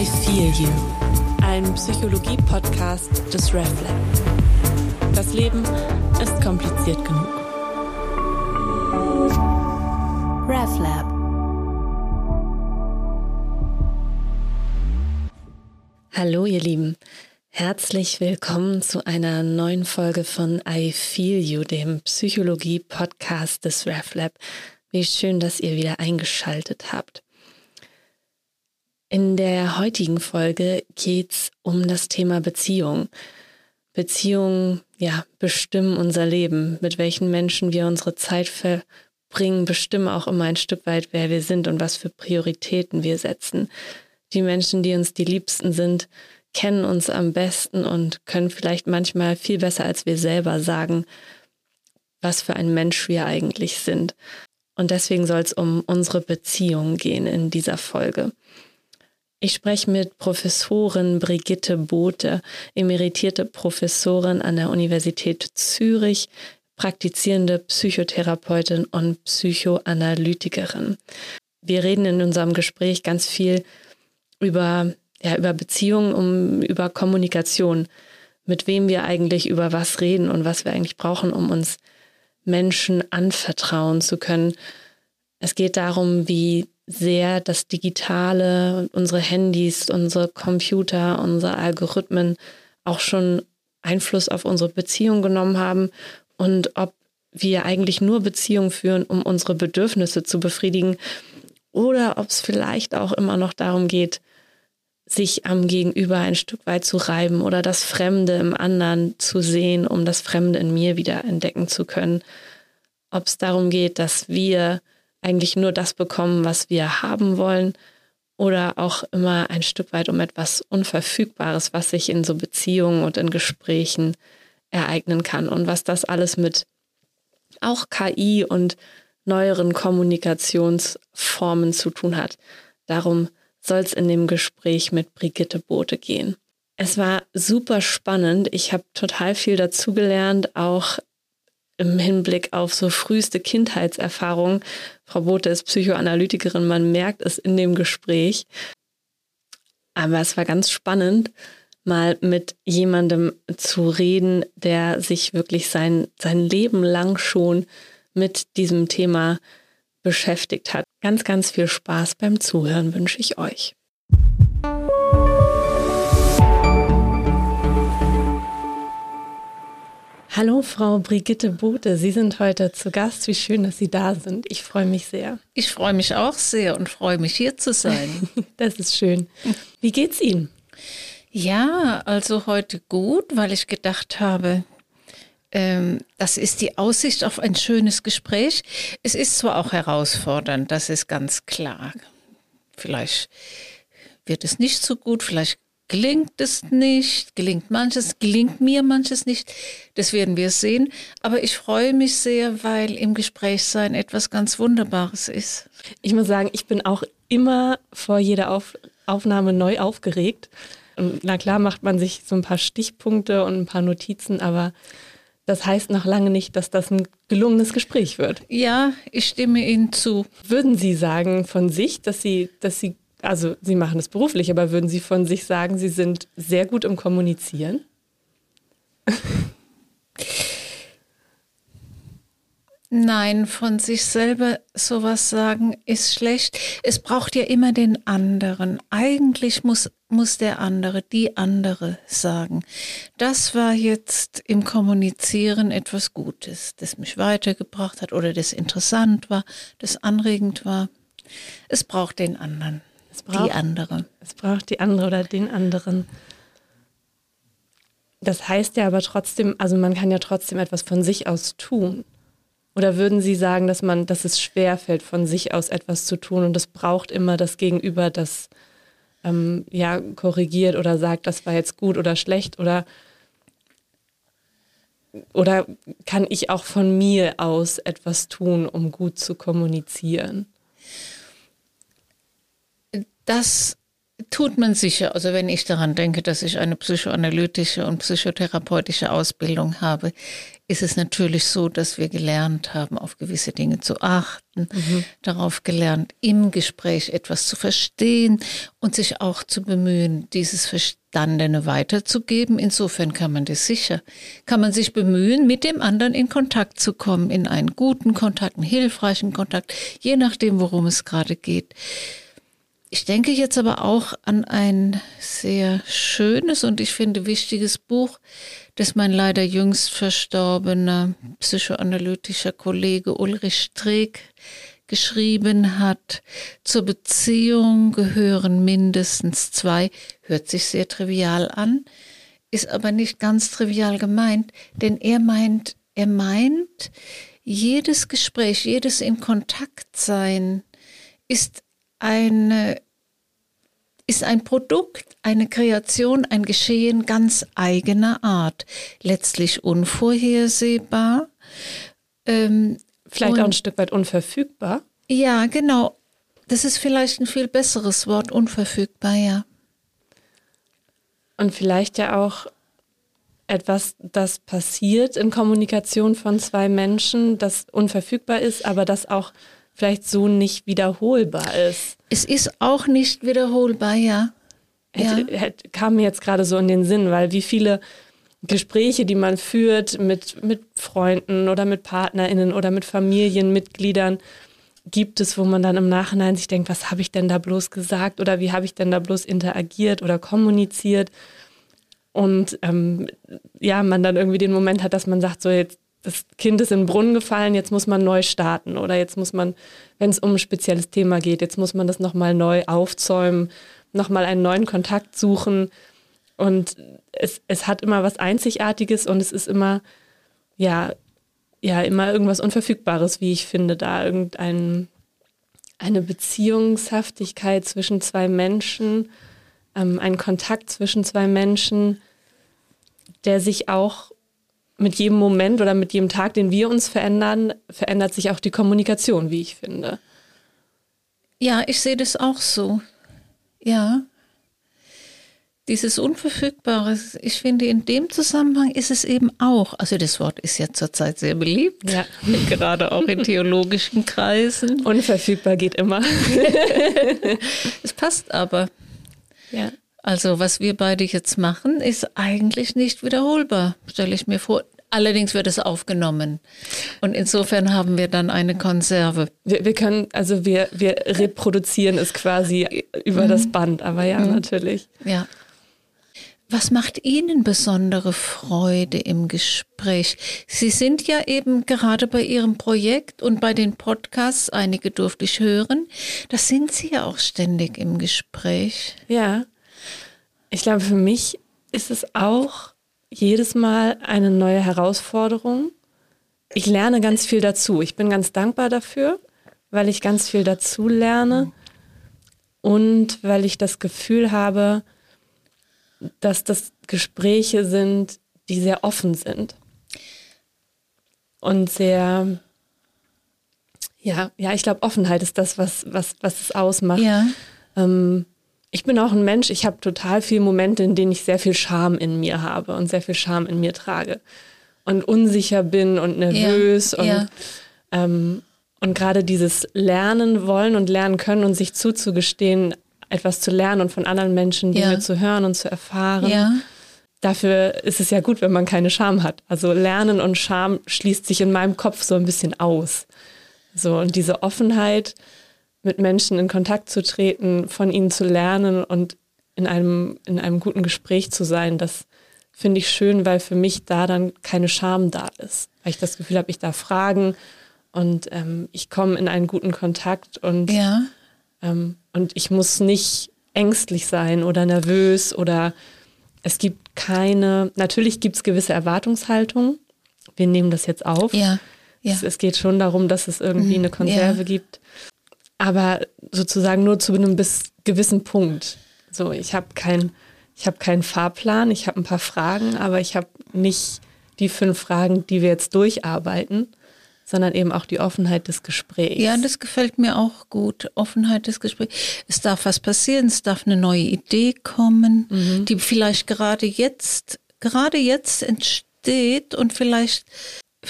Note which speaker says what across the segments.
Speaker 1: I Feel You, ein Psychologie-Podcast des RefLab. Das Leben ist kompliziert genug. RefLab. Hallo ihr Lieben, herzlich willkommen zu einer neuen Folge von I Feel You, dem Psychologie-Podcast des RefLab. Wie schön, dass ihr wieder eingeschaltet habt. In der heutigen Folge geht's um das Thema Beziehung. Beziehungen, ja, bestimmen unser Leben. Mit welchen Menschen wir unsere Zeit verbringen, bestimmen auch immer ein Stück weit, wer wir sind und was für Prioritäten wir setzen. Die Menschen, die uns die Liebsten sind, kennen uns am besten und können vielleicht manchmal viel besser als wir selber sagen, was für ein Mensch wir eigentlich sind. Und deswegen soll es um unsere Beziehung gehen in dieser Folge. Ich spreche mit Professorin Brigitte Bote, emeritierte Professorin an der Universität Zürich, praktizierende Psychotherapeutin und Psychoanalytikerin. Wir reden in unserem Gespräch ganz viel über, ja, über Beziehungen, um, über Kommunikation, mit wem wir eigentlich über was reden und was wir eigentlich brauchen, um uns Menschen anvertrauen zu können. Es geht darum, wie sehr das Digitale, unsere Handys, unsere Computer, unsere Algorithmen auch schon Einfluss auf unsere Beziehung genommen haben und ob wir eigentlich nur Beziehungen führen, um unsere Bedürfnisse zu befriedigen oder ob es vielleicht auch immer noch darum geht, sich am Gegenüber ein Stück weit zu reiben oder das Fremde im anderen zu sehen, um das Fremde in mir wieder entdecken zu können. Ob es darum geht, dass wir eigentlich nur das bekommen, was wir haben wollen oder auch immer ein Stück weit um etwas Unverfügbares, was sich in so Beziehungen und in Gesprächen ereignen kann und was das alles mit auch KI und neueren Kommunikationsformen zu tun hat. Darum soll es in dem Gespräch mit Brigitte Bote gehen. Es war super spannend. Ich habe total viel dazugelernt, auch im Hinblick auf so früheste Kindheitserfahrungen. Frau Bote ist Psychoanalytikerin, man merkt es in dem Gespräch. Aber es war ganz spannend, mal mit jemandem zu reden, der sich wirklich sein, sein Leben lang schon mit diesem Thema beschäftigt hat. Ganz, ganz viel Spaß beim Zuhören wünsche ich euch. Hallo, Frau Brigitte Bote. Sie sind heute zu Gast. Wie schön, dass Sie da sind. Ich freue mich sehr.
Speaker 2: Ich freue mich auch sehr und freue mich, hier zu sein.
Speaker 1: das ist schön. Wie geht's Ihnen?
Speaker 2: Ja, also heute gut, weil ich gedacht habe, ähm, das ist die Aussicht auf ein schönes Gespräch. Es ist zwar auch herausfordernd, das ist ganz klar. Vielleicht wird es nicht so gut, vielleicht gelingt es nicht, gelingt manches, gelingt mir manches nicht. Das werden wir sehen. Aber ich freue mich sehr, weil im Gesprächssein etwas ganz Wunderbares ist.
Speaker 1: Ich muss sagen, ich bin auch immer vor jeder Auf Aufnahme neu aufgeregt. Und na klar macht man sich so ein paar Stichpunkte und ein paar Notizen, aber das heißt noch lange nicht, dass das ein gelungenes Gespräch wird.
Speaker 2: Ja, ich stimme Ihnen zu.
Speaker 1: Würden Sie sagen von sich, dass Sie, dass Sie also Sie machen es beruflich, aber würden Sie von sich sagen, Sie sind sehr gut im Kommunizieren?
Speaker 2: Nein, von sich selber sowas sagen ist schlecht. Es braucht ja immer den anderen. Eigentlich muss, muss der andere, die andere sagen. Das war jetzt im Kommunizieren etwas Gutes, das mich weitergebracht hat oder das interessant war, das anregend war. Es braucht den anderen.
Speaker 1: Es braucht,
Speaker 2: die andere.
Speaker 1: Es braucht die andere oder den anderen. Das heißt ja aber trotzdem, also man kann ja trotzdem etwas von sich aus tun. Oder würden Sie sagen, dass man, dass es schwer fällt, von sich aus etwas zu tun und es braucht immer das Gegenüber, das ähm, ja korrigiert oder sagt, das war jetzt gut oder schlecht oder oder kann ich auch von mir aus etwas tun, um gut zu kommunizieren?
Speaker 2: Das tut man sicher. Also wenn ich daran denke, dass ich eine psychoanalytische und psychotherapeutische Ausbildung habe, ist es natürlich so, dass wir gelernt haben, auf gewisse Dinge zu achten, mhm. darauf gelernt, im Gespräch etwas zu verstehen und sich auch zu bemühen, dieses Verstandene weiterzugeben. Insofern kann man das sicher, kann man sich bemühen, mit dem anderen in Kontakt zu kommen, in einen guten Kontakt, einen hilfreichen Kontakt, je nachdem, worum es gerade geht. Ich denke jetzt aber auch an ein sehr schönes und ich finde wichtiges Buch, das mein leider jüngst verstorbener psychoanalytischer Kollege Ulrich Streeck geschrieben hat. Zur Beziehung gehören mindestens zwei, hört sich sehr trivial an, ist aber nicht ganz trivial gemeint, denn er meint, er meint, jedes Gespräch, jedes in Kontakt sein ist eine, ist ein Produkt, eine Kreation, ein Geschehen ganz eigener Art, letztlich unvorhersehbar.
Speaker 1: Ähm, vielleicht auch ein Stück weit unverfügbar.
Speaker 2: Ja, genau. Das ist vielleicht ein viel besseres Wort, unverfügbar, ja.
Speaker 1: Und vielleicht ja auch etwas, das passiert in Kommunikation von zwei Menschen, das unverfügbar ist, aber das auch vielleicht so nicht wiederholbar ist.
Speaker 2: Es ist auch nicht wiederholbar, ja.
Speaker 1: Hätte, ja. Hätte, kam mir jetzt gerade so in den Sinn, weil wie viele Gespräche, die man führt mit, mit Freunden oder mit PartnerInnen oder mit Familienmitgliedern, gibt es, wo man dann im Nachhinein sich denkt, was habe ich denn da bloß gesagt oder wie habe ich denn da bloß interagiert oder kommuniziert? Und ähm, ja, man dann irgendwie den Moment hat, dass man sagt, so jetzt das Kind ist in den Brunnen gefallen, jetzt muss man neu starten oder jetzt muss man, wenn es um ein spezielles Thema geht, jetzt muss man das nochmal neu aufzäumen, nochmal einen neuen Kontakt suchen. Und es, es hat immer was Einzigartiges und es ist immer, ja, ja, immer irgendwas Unverfügbares, wie ich finde, da irgendein, eine Beziehungshaftigkeit zwischen zwei Menschen, ähm, ein Kontakt zwischen zwei Menschen, der sich auch mit jedem Moment oder mit jedem Tag, den wir uns verändern, verändert sich auch die Kommunikation, wie ich finde.
Speaker 2: Ja, ich sehe das auch so. Ja. Dieses Unverfügbare, ich finde, in dem Zusammenhang ist es eben auch, also das Wort ist ja zurzeit sehr beliebt, ja. gerade auch in theologischen Kreisen.
Speaker 1: Unverfügbar geht immer.
Speaker 2: es passt aber. Ja. Also was wir beide jetzt machen, ist eigentlich nicht wiederholbar, stelle ich mir vor. Allerdings wird es aufgenommen. Und insofern haben wir dann eine Konserve.
Speaker 1: Wir, wir können, also wir, wir reproduzieren es quasi über mhm. das Band, aber ja, mhm. natürlich.
Speaker 2: Ja. Was macht Ihnen besondere Freude im Gespräch? Sie sind ja eben gerade bei Ihrem Projekt und bei den Podcasts, einige durfte ich hören, da sind Sie ja auch ständig im Gespräch.
Speaker 1: Ja. Ich glaube, für mich ist es auch jedes Mal eine neue Herausforderung. Ich lerne ganz viel dazu. Ich bin ganz dankbar dafür, weil ich ganz viel dazu lerne und weil ich das Gefühl habe, dass das Gespräche sind, die sehr offen sind und sehr, ja, ja, ich glaube, Offenheit ist das, was, was, was es ausmacht. Ja. Ähm, ich bin auch ein Mensch, ich habe total viele Momente, in denen ich sehr viel Scham in mir habe und sehr viel Scham in mir trage und unsicher bin und nervös ja, und, ja. Ähm, und gerade dieses Lernen wollen und lernen können und sich zuzugestehen, etwas zu lernen und von anderen Menschen Dinge ja. zu hören und zu erfahren. Dafür ist es ja gut, wenn man keine Scham hat. Also Lernen und Scham schließt sich in meinem Kopf so ein bisschen aus. So und diese Offenheit, mit Menschen in Kontakt zu treten, von ihnen zu lernen und in einem, in einem guten Gespräch zu sein, das finde ich schön, weil für mich da dann keine Scham da ist. Weil ich das Gefühl habe, ich darf fragen und ähm, ich komme in einen guten Kontakt und, ja. ähm, und ich muss nicht ängstlich sein oder nervös oder es gibt keine, natürlich gibt es gewisse Erwartungshaltungen. Wir nehmen das jetzt auf. Ja. Ja. Es, es, geht schon darum, dass es irgendwie mhm. eine Konserve ja. gibt aber sozusagen nur zu einem bis gewissen Punkt. So, ich habe kein, ich habe keinen Fahrplan, ich habe ein paar Fragen, aber ich habe nicht die fünf Fragen, die wir jetzt durcharbeiten, sondern eben auch die Offenheit des Gesprächs.
Speaker 2: Ja, das gefällt mir auch gut. Offenheit des Gesprächs. Es darf was passieren, es darf eine neue Idee kommen, mhm. die vielleicht gerade jetzt, gerade jetzt entsteht und vielleicht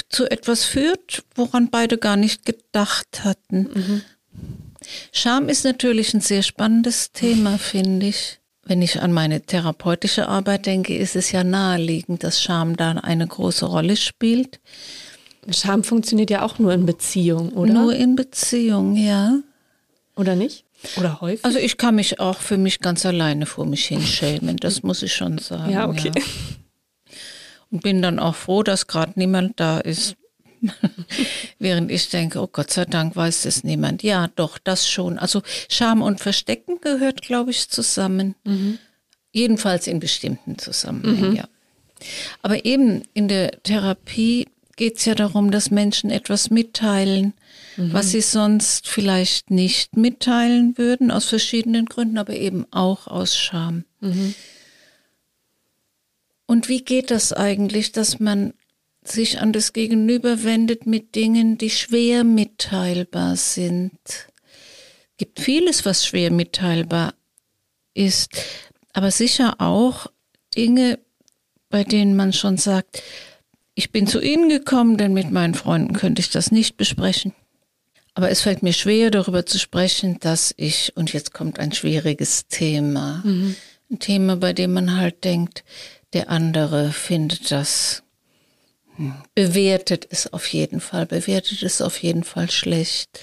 Speaker 2: zu etwas führt, woran beide gar nicht gedacht hatten. Mhm. Scham ist natürlich ein sehr spannendes Thema, finde ich. Wenn ich an meine therapeutische Arbeit denke, ist es ja naheliegend, dass Scham da eine große Rolle spielt.
Speaker 1: Scham funktioniert ja auch nur in Beziehung, oder?
Speaker 2: Nur in Beziehung, ja.
Speaker 1: Oder nicht? Oder häufig?
Speaker 2: Also ich kann mich auch für mich ganz alleine vor mich hinschämen, das muss ich schon sagen.
Speaker 1: Ja, okay. Ja.
Speaker 2: Und bin dann auch froh, dass gerade niemand da ist. Während ich denke, oh Gott sei Dank weiß es niemand. Ja, doch, das schon. Also Scham und Verstecken gehört, glaube ich, zusammen. Mhm. Jedenfalls in bestimmten Zusammenhängen, mhm. ja. Aber eben in der Therapie geht es ja darum, dass Menschen etwas mitteilen, mhm. was sie sonst vielleicht nicht mitteilen würden, aus verschiedenen Gründen, aber eben auch aus Scham. Mhm. Und wie geht das eigentlich, dass man sich an das Gegenüber wendet mit Dingen, die schwer mitteilbar sind? Es gibt vieles, was schwer mitteilbar ist, aber sicher auch Dinge, bei denen man schon sagt, ich bin zu Ihnen gekommen, denn mit meinen Freunden könnte ich das nicht besprechen. Aber es fällt mir schwer, darüber zu sprechen, dass ich, und jetzt kommt ein schwieriges Thema, mhm. ein Thema, bei dem man halt denkt, der andere findet das, bewertet es auf jeden Fall, bewertet es auf jeden Fall schlecht.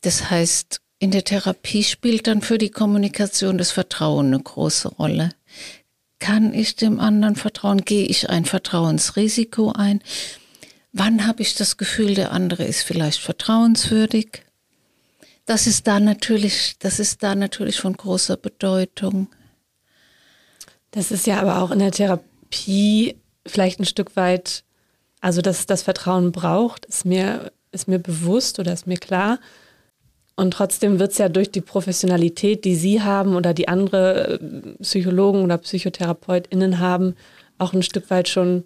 Speaker 2: Das heißt, in der Therapie spielt dann für die Kommunikation das Vertrauen eine große Rolle. Kann ich dem anderen vertrauen? Gehe ich ein Vertrauensrisiko ein? Wann habe ich das Gefühl, der andere ist vielleicht vertrauenswürdig? Das ist da natürlich, das ist da natürlich von großer Bedeutung.
Speaker 1: Das ist ja aber auch in der Therapie vielleicht ein Stück weit, also dass es das Vertrauen braucht, ist mir, ist mir bewusst oder ist mir klar. Und trotzdem wird es ja durch die Professionalität, die Sie haben oder die andere äh, Psychologen oder PsychotherapeutInnen haben, auch ein Stück weit schon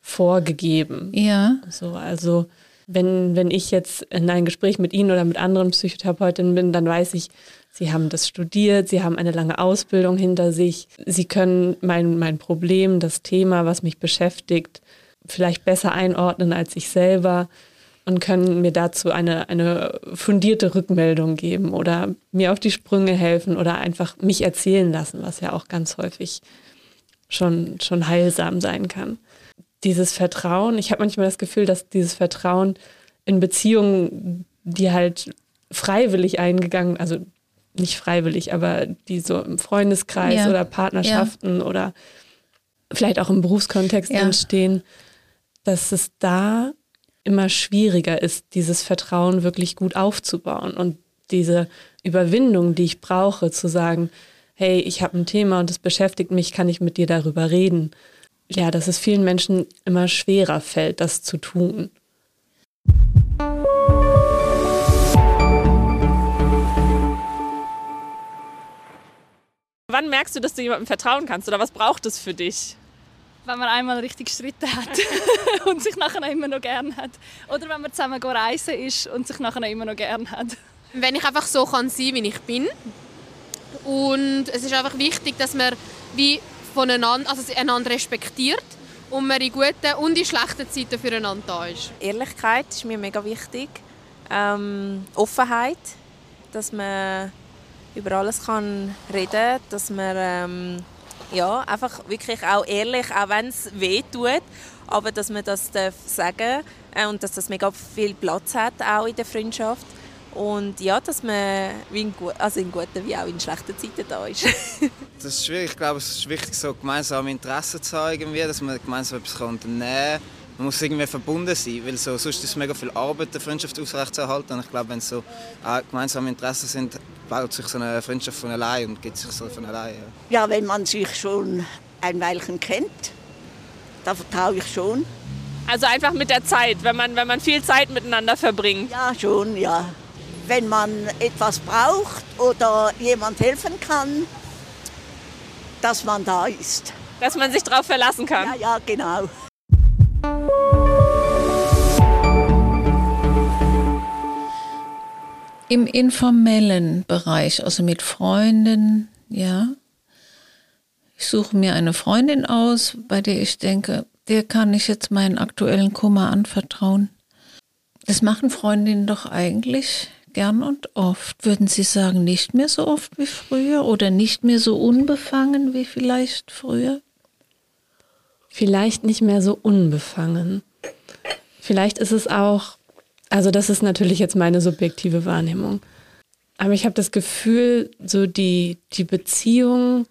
Speaker 1: vorgegeben.
Speaker 2: Ja.
Speaker 1: So, also wenn, wenn ich jetzt in ein Gespräch mit Ihnen oder mit anderen Psychotherapeutinnen bin, dann weiß ich, Sie haben das studiert, Sie haben eine lange Ausbildung hinter sich, Sie können mein, mein Problem, das Thema, was mich beschäftigt, vielleicht besser einordnen als ich selber und können mir dazu eine, eine fundierte Rückmeldung geben oder mir auf die Sprünge helfen oder einfach mich erzählen lassen, was ja auch ganz häufig schon, schon heilsam sein kann. Dieses Vertrauen, ich habe manchmal das Gefühl, dass dieses Vertrauen in Beziehungen, die halt freiwillig eingegangen, also nicht freiwillig, aber die so im Freundeskreis ja. oder Partnerschaften ja. oder vielleicht auch im Berufskontext ja. entstehen, dass es da immer schwieriger ist, dieses Vertrauen wirklich gut aufzubauen und diese Überwindung, die ich brauche, zu sagen, hey, ich habe ein Thema und es beschäftigt mich, kann ich mit dir darüber reden? Ja, dass es vielen Menschen immer schwerer fällt, das zu tun. Wann merkst du, dass du jemandem vertrauen kannst oder was braucht es für dich?
Speaker 3: wenn man einmal richtig gestritten hat und sich nachher immer noch gern hat. Oder wenn man zusammen reisen ist und sich nachher immer noch gern hat.
Speaker 4: Wenn ich einfach so kann sein, wie ich bin. Und es ist einfach wichtig, dass man wie voneinander, also einander respektiert und man in guten und in schlechten Zeiten füreinander da ist.
Speaker 5: Ehrlichkeit ist mir mega wichtig. Ähm, Offenheit, dass man über alles kann reden kann, dass man ähm, ja, einfach wirklich auch ehrlich, auch wenn es weh tut, aber dass man das darf sagen äh, und dass das mega viel Platz hat, auch in der Freundschaft. Und ja, dass man wie in, also in guten wie auch in schlechten Zeiten da ist.
Speaker 6: das ist schwierig. Ich glaube, es ist wichtig, so gemeinsame Interessen zu haben, irgendwie, dass man gemeinsam etwas unternehmen kann. Man muss irgendwie verbunden sein, weil so, sonst ist es mega viel Arbeit, eine Freundschaft aufrechtzuerhalten. Und ich glaube, wenn so äh, gemeinsame Interessen sind, baut sich so eine Freundschaft von allein und geht sich so von allein.
Speaker 7: Ja. ja, wenn man sich schon ein Weilchen kennt, da vertraue ich schon.
Speaker 1: Also einfach mit der Zeit, wenn man, wenn man viel Zeit miteinander verbringt.
Speaker 7: Ja, schon, ja wenn man etwas braucht oder jemand helfen kann, dass man da ist.
Speaker 1: Dass man sich darauf verlassen kann.
Speaker 7: Ja, ja, genau.
Speaker 2: Im informellen Bereich, also mit Freunden, ja. Ich suche mir eine Freundin aus, bei der ich denke, der kann ich jetzt meinen aktuellen Kummer anvertrauen. Das machen Freundinnen doch eigentlich gern und oft. Würden Sie sagen, nicht mehr so oft wie früher oder nicht mehr so unbefangen wie vielleicht früher?
Speaker 1: Vielleicht nicht mehr so unbefangen. Vielleicht ist es auch, also das ist natürlich jetzt meine subjektive Wahrnehmung. Aber ich habe das Gefühl, so die, die Beziehungen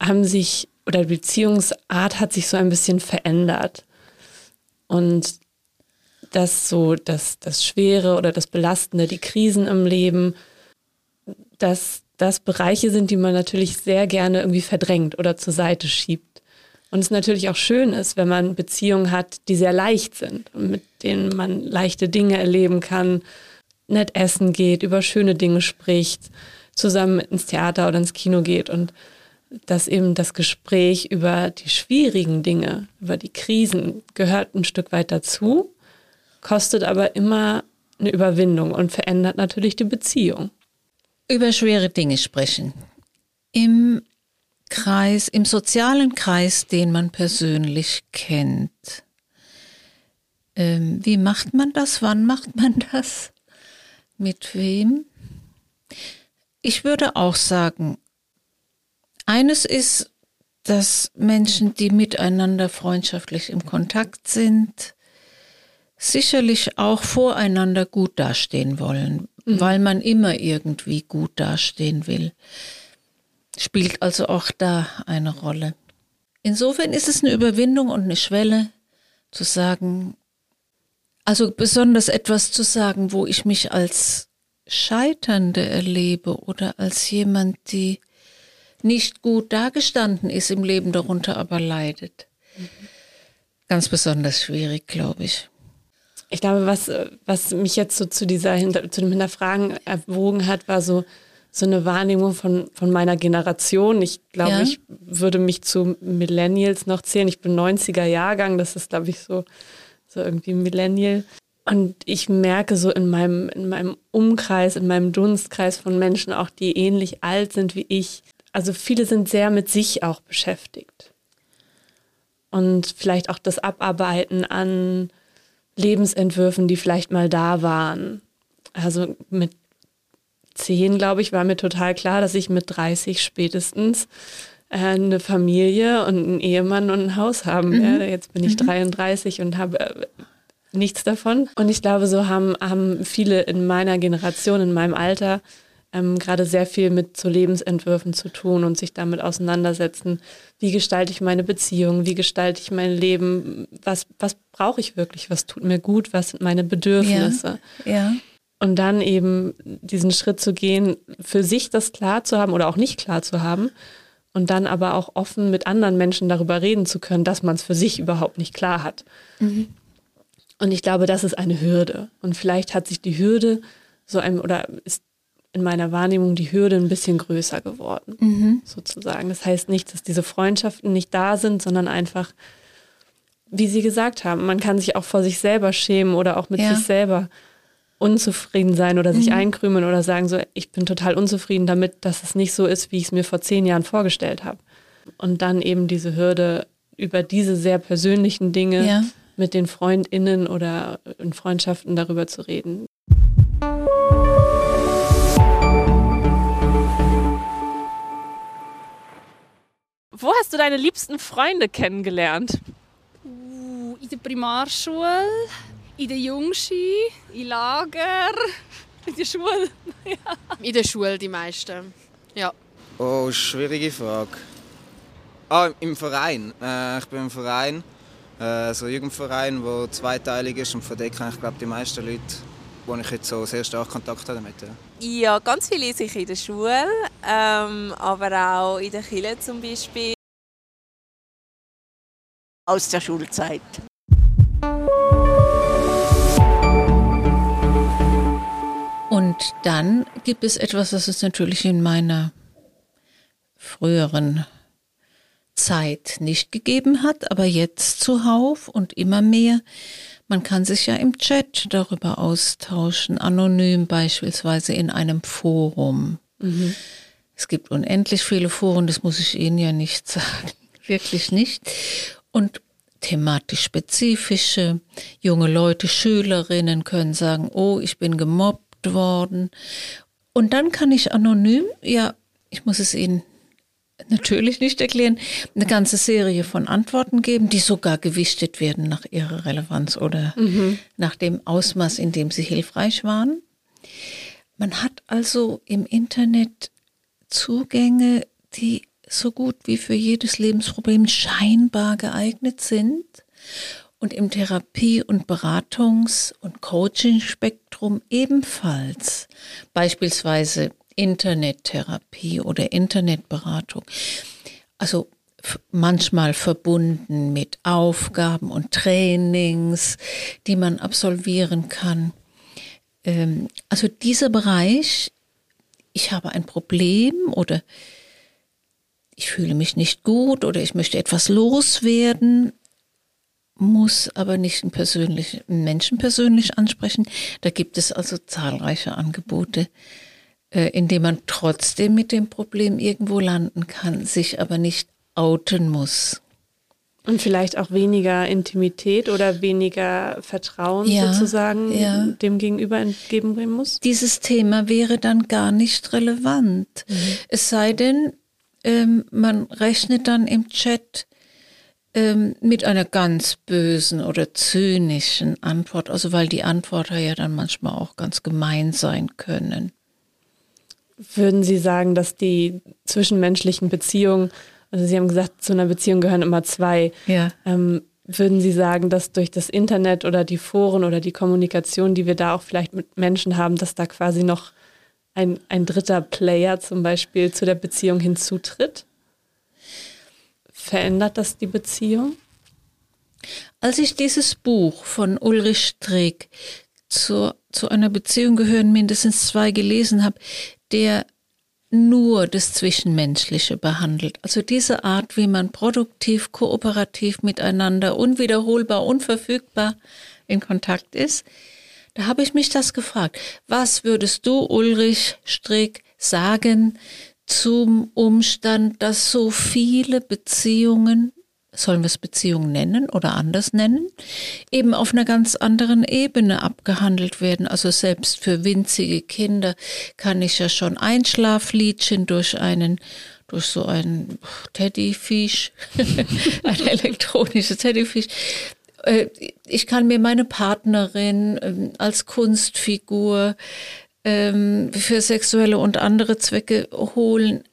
Speaker 1: haben sich, oder die Beziehungsart hat sich so ein bisschen verändert. Und dass so das, das Schwere oder das Belastende, die Krisen im Leben, dass das Bereiche sind, die man natürlich sehr gerne irgendwie verdrängt oder zur Seite schiebt. Und es natürlich auch schön ist, wenn man Beziehungen hat, die sehr leicht sind mit denen man leichte Dinge erleben kann, nett essen geht, über schöne Dinge spricht, zusammen ins Theater oder ins Kino geht und dass eben das Gespräch über die schwierigen Dinge, über die Krisen gehört ein Stück weit dazu kostet aber immer eine Überwindung und verändert natürlich die Beziehung.
Speaker 2: Über schwere Dinge sprechen. Im Kreis, im sozialen Kreis, den man persönlich kennt. Ähm, wie macht man das? Wann macht man das? Mit wem? Ich würde auch sagen, eines ist, dass Menschen, die miteinander freundschaftlich im Kontakt sind, sicherlich auch voreinander gut dastehen wollen, mhm. weil man immer irgendwie gut dastehen will. Spielt also auch da eine Rolle. Insofern ist es eine Überwindung und eine Schwelle zu sagen, also besonders etwas zu sagen, wo ich mich als Scheiternde erlebe oder als jemand, die nicht gut dagestanden ist im Leben, darunter aber leidet. Mhm. Ganz besonders schwierig, glaube ich.
Speaker 1: Ich glaube, was, was mich jetzt so zu dieser zu dem Hinterfragen erwogen hat, war so, so eine Wahrnehmung von, von meiner Generation. Ich glaube, ja. ich würde mich zu Millennials noch zählen. Ich bin 90er Jahrgang, das ist, glaube ich, so, so irgendwie Millennial. Und ich merke so in meinem, in meinem Umkreis, in meinem Dunstkreis von Menschen auch, die ähnlich alt sind wie ich. Also viele sind sehr mit sich auch beschäftigt. Und vielleicht auch das Abarbeiten an Lebensentwürfen, die vielleicht mal da waren. Also mit zehn, glaube ich, war mir total klar, dass ich mit 30 spätestens äh, eine Familie und einen Ehemann und ein Haus haben mhm. werde. Jetzt bin ich mhm. 33 und habe äh, nichts davon. Und ich glaube, so haben, haben viele in meiner Generation, in meinem Alter, ähm, gerade sehr viel mit so Lebensentwürfen zu tun und sich damit auseinandersetzen. Wie gestalte ich meine Beziehung? Wie gestalte ich mein Leben? Was, was brauche ich wirklich? Was tut mir gut? Was sind meine Bedürfnisse?
Speaker 2: Ja. ja.
Speaker 1: Und dann eben diesen Schritt zu gehen, für sich das klar zu haben oder auch nicht klar zu haben und dann aber auch offen mit anderen Menschen darüber reden zu können, dass man es für sich überhaupt nicht klar hat. Mhm. Und ich glaube, das ist eine Hürde. Und vielleicht hat sich die Hürde so einem oder ist in meiner Wahrnehmung die Hürde ein bisschen größer geworden, mhm. sozusagen. Das heißt nicht, dass diese Freundschaften nicht da sind, sondern einfach, wie Sie gesagt haben, man kann sich auch vor sich selber schämen oder auch mit ja. sich selber unzufrieden sein oder sich mhm. einkrümeln oder sagen so, ich bin total unzufrieden damit, dass es nicht so ist, wie ich es mir vor zehn Jahren vorgestellt habe. Und dann eben diese Hürde über diese sehr persönlichen Dinge ja. mit den FreundInnen oder in Freundschaften darüber zu reden.
Speaker 8: Wo hast du deine liebsten Freunde kennengelernt?
Speaker 3: Uh, in der Primarschule, in der Jungski, in Lager, in der Schule.
Speaker 4: ja. In der Schule die meisten. Ja.
Speaker 6: Oh, schwierige Frage. Ah, im Verein. Äh, ich bin im Verein, äh, so ein Jugendverein, der zweiteilig ist und von dem kann ich glaube die meisten Leute, wo ich jetzt so sehr stark Kontakt habe damit. Ja.
Speaker 5: Ja, ganz viele sich in der Schule, ähm, aber auch in der Kirche zum Beispiel.
Speaker 7: Aus der Schulzeit.
Speaker 2: Und dann gibt es etwas, was es natürlich in meiner früheren Zeit nicht gegeben hat, aber jetzt zuhauf und immer mehr. Man kann sich ja im Chat darüber austauschen, anonym beispielsweise in einem Forum.
Speaker 1: Mhm.
Speaker 2: Es gibt unendlich viele Foren, das muss ich Ihnen ja nicht sagen, wirklich nicht. Und thematisch spezifische, junge Leute, Schülerinnen können sagen, oh, ich bin gemobbt worden. Und dann kann ich anonym, ja, ich muss es Ihnen natürlich nicht erklären, eine ganze Serie von Antworten geben, die sogar gewichtet werden nach ihrer Relevanz oder nach dem Ausmaß, in dem sie hilfreich waren. Man hat also im Internet Zugänge, die so gut wie für jedes Lebensproblem scheinbar geeignet sind und im Therapie- und Beratungs- und Coaching-Spektrum ebenfalls. Beispielsweise Internettherapie oder Internetberatung. Also manchmal verbunden mit Aufgaben und Trainings, die man absolvieren kann. Ähm, also dieser Bereich, ich habe ein Problem oder ich fühle mich nicht gut oder ich möchte etwas loswerden, muss aber nicht einen, persönlich, einen Menschen persönlich ansprechen. Da gibt es also zahlreiche Angebote, äh, in denen man trotzdem mit dem Problem irgendwo landen kann, sich aber nicht outen muss.
Speaker 1: Und vielleicht auch weniger Intimität oder weniger Vertrauen
Speaker 2: Ja,
Speaker 1: sozusagen
Speaker 2: ja.
Speaker 1: dem Gegenüber entgegenbringen muss.
Speaker 2: Dieses Thema wäre dann gar nicht relevant. Es sei denn, ähm, man rechnet dann im Chat ähm, mit einer ganz bösen oder zynischen Antwort, also weil die Antworter ja dann manchmal auch ganz gemein sein können.
Speaker 1: Würden Sie sagen, dass die zwischenmenschlichen Beziehungen, also Sie haben gesagt, zu einer Beziehung gehören immer zwei.
Speaker 2: Ja.
Speaker 1: Ähm, würden Sie sagen, dass durch das Internet oder die Foren oder die Kommunikation, die wir da auch vielleicht mit Menschen haben, dass da quasi noch ein, ein dritter Player zum Beispiel zu der Beziehung hinzutritt? Verändert das die Beziehung?
Speaker 2: Als ich dieses Buch von Ulrich Streeck zu, zu einer Beziehung gehören mindestens zwei gelesen habe, der nur das Zwischenmenschliche behandelt. Also diese Art, wie man produktiv, kooperativ miteinander, unwiederholbar, unverfügbar in Kontakt ist. Da habe ich mich das gefragt. Was würdest du, Ulrich Streeck, sagen zum Umstand, dass so viele Beziehungen sollen wir es Beziehungen nennen oder anders nennen, eben auf einer ganz anderen Ebene abgehandelt werden. Also selbst für winzige Kinder kann ich ja schon Einschlafliedchen durch einen durch so ein Teddyfisch, ein elektronisches Teddyfisch. Äh, Ich kann mir meine Partnerin ähm, als Kunstfigur ähm, für sexuelle und andere Zwecke holen.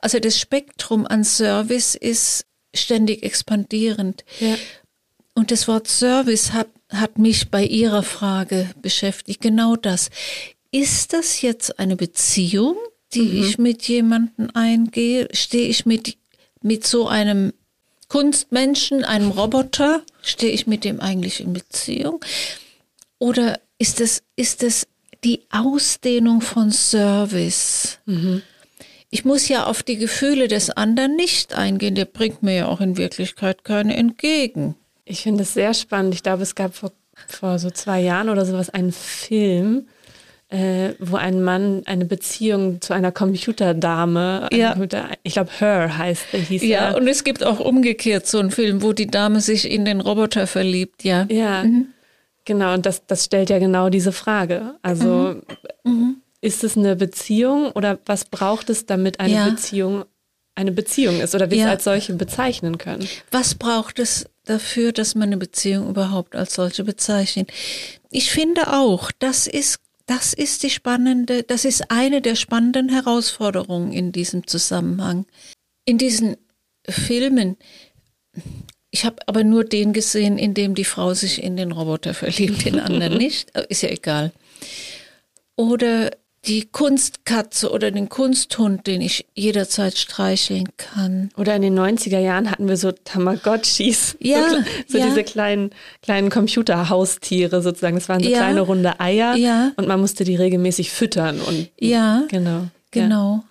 Speaker 2: Also das Spektrum an Service ist ständig expandierend.
Speaker 1: Ja.
Speaker 2: Und das Wort Service hat, hat mich bei Ihrer Frage beschäftigt. Genau das. Ist das jetzt eine Beziehung, die ich mit jemandem eingehe? Stehe ich mit, mit so einem Kunstmenschen, einem Roboter, stehe ich mit dem eigentlich in Beziehung? Oder ist es, ist es die Ausdehnung von Service? Ich muss ja auf die Gefühle des anderen nicht eingehen. Der bringt mir ja auch in Wirklichkeit keine entgegen.
Speaker 1: Ich finde es sehr spannend. Ich glaube, es gab vor, vor so zwei Jahren oder sowas einen Film, äh, wo ein Mann eine Beziehung zu einer Computerdame,
Speaker 2: Ja.
Speaker 1: Computer, ich glaube Her heißt, der hieß
Speaker 2: Ja,
Speaker 1: er.
Speaker 2: und es gibt auch umgekehrt so einen Film, wo die Dame sich in den Roboter verliebt, ja.
Speaker 1: Ja, genau. Und das, das stellt ja genau diese Frage. Also ist es eine Beziehung oder was braucht es, damit eine
Speaker 2: Ja.
Speaker 1: Beziehung eine Beziehung ist oder wir es
Speaker 2: Ja.
Speaker 1: als solche bezeichnen können?
Speaker 2: Was braucht es dafür, dass man eine Beziehung überhaupt als solche bezeichnet? Ich finde auch, das ist, das ist die spannende, das ist eine der spannenden Herausforderungen in diesem Zusammenhang. In diesen Filmen, ich habe aber nur den gesehen, in dem die Frau sich in den Roboter verliebt, den anderen nicht, ist ja egal. Oder die Kunstkatze oder den Kunsthund, den ich jederzeit streicheln kann.
Speaker 1: Oder in den 90er Jahren hatten wir so Tamagotchis.
Speaker 2: Ja,
Speaker 1: so, so
Speaker 2: ja.
Speaker 1: diese kleinen, kleinen Computerhaustiere sozusagen. Das waren so
Speaker 2: Ja.
Speaker 1: kleine runde Eier
Speaker 2: Ja.
Speaker 1: und man musste die regelmäßig füttern. Und
Speaker 2: Ja,
Speaker 1: genau.
Speaker 2: genau.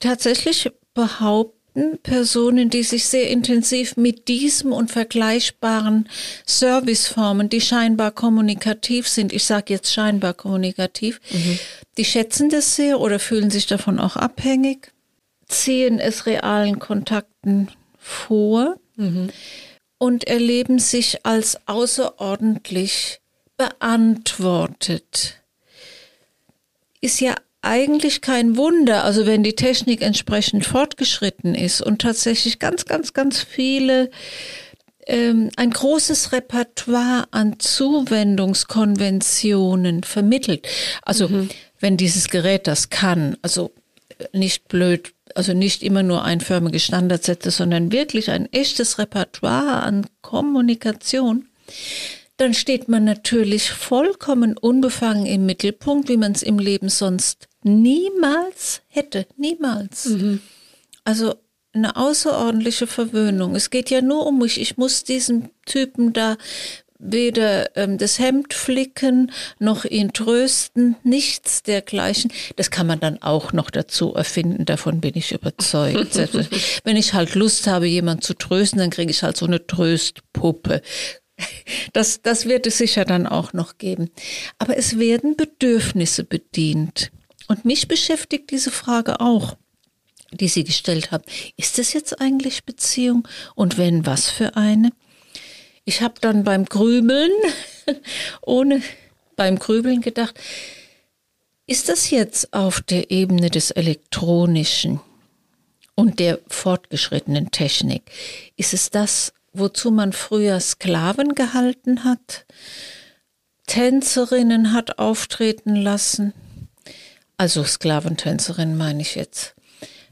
Speaker 2: Tatsächlich behaupte berichten Personen, die sich sehr intensiv mit diesem und vergleichbaren Serviceformen, die scheinbar kommunikativ sind, ich sage jetzt scheinbar kommunikativ, mhm. die schätzen das sehr oder fühlen sich davon auch abhängig, ziehen es realen Kontakten vor mhm. und erleben sich als außerordentlich beantwortet. Ist ja eigentlich kein Wunder, also wenn die Technik entsprechend fortgeschritten ist und tatsächlich ganz, ganz, ganz viele ähm, ein großes Repertoire an Zuwendungskonventionen vermittelt. Also mhm. wenn dieses Gerät das kann, also nicht blöd, also nicht immer nur einförmige Standardsätze, sondern wirklich ein echtes Repertoire an Kommunikation, dann steht man natürlich vollkommen unbefangen im Mittelpunkt, wie man es im Leben sonst niemals hätte. Niemals. Mhm. Also eine außerordentliche Verwöhnung. Es geht ja nur um mich. Ich muss diesem Typen da weder ähm, das Hemd flicken noch ihn trösten, nichts dergleichen. Das kann man dann auch noch dazu erfinden, davon bin ich überzeugt. Wenn ich halt Lust habe, jemand zu trösten, dann kriege ich halt so eine Tröstpuppe. Das, das wird es sicher dann auch noch geben. Aber es werden Bedürfnisse bedient. Und mich beschäftigt diese Frage auch, die Sie gestellt haben. Ist es jetzt eigentlich Beziehung? Und wenn, was für eine? Ich habe dann beim Grübeln, ohne beim Grübeln gedacht, ist das jetzt auf der Ebene des elektronischen und der fortgeschrittenen Technik? Ist es das, wozu man früher Sklaven gehalten hat, Tänzerinnen hat auftreten lassen, also Sklaventänzerin meine ich jetzt,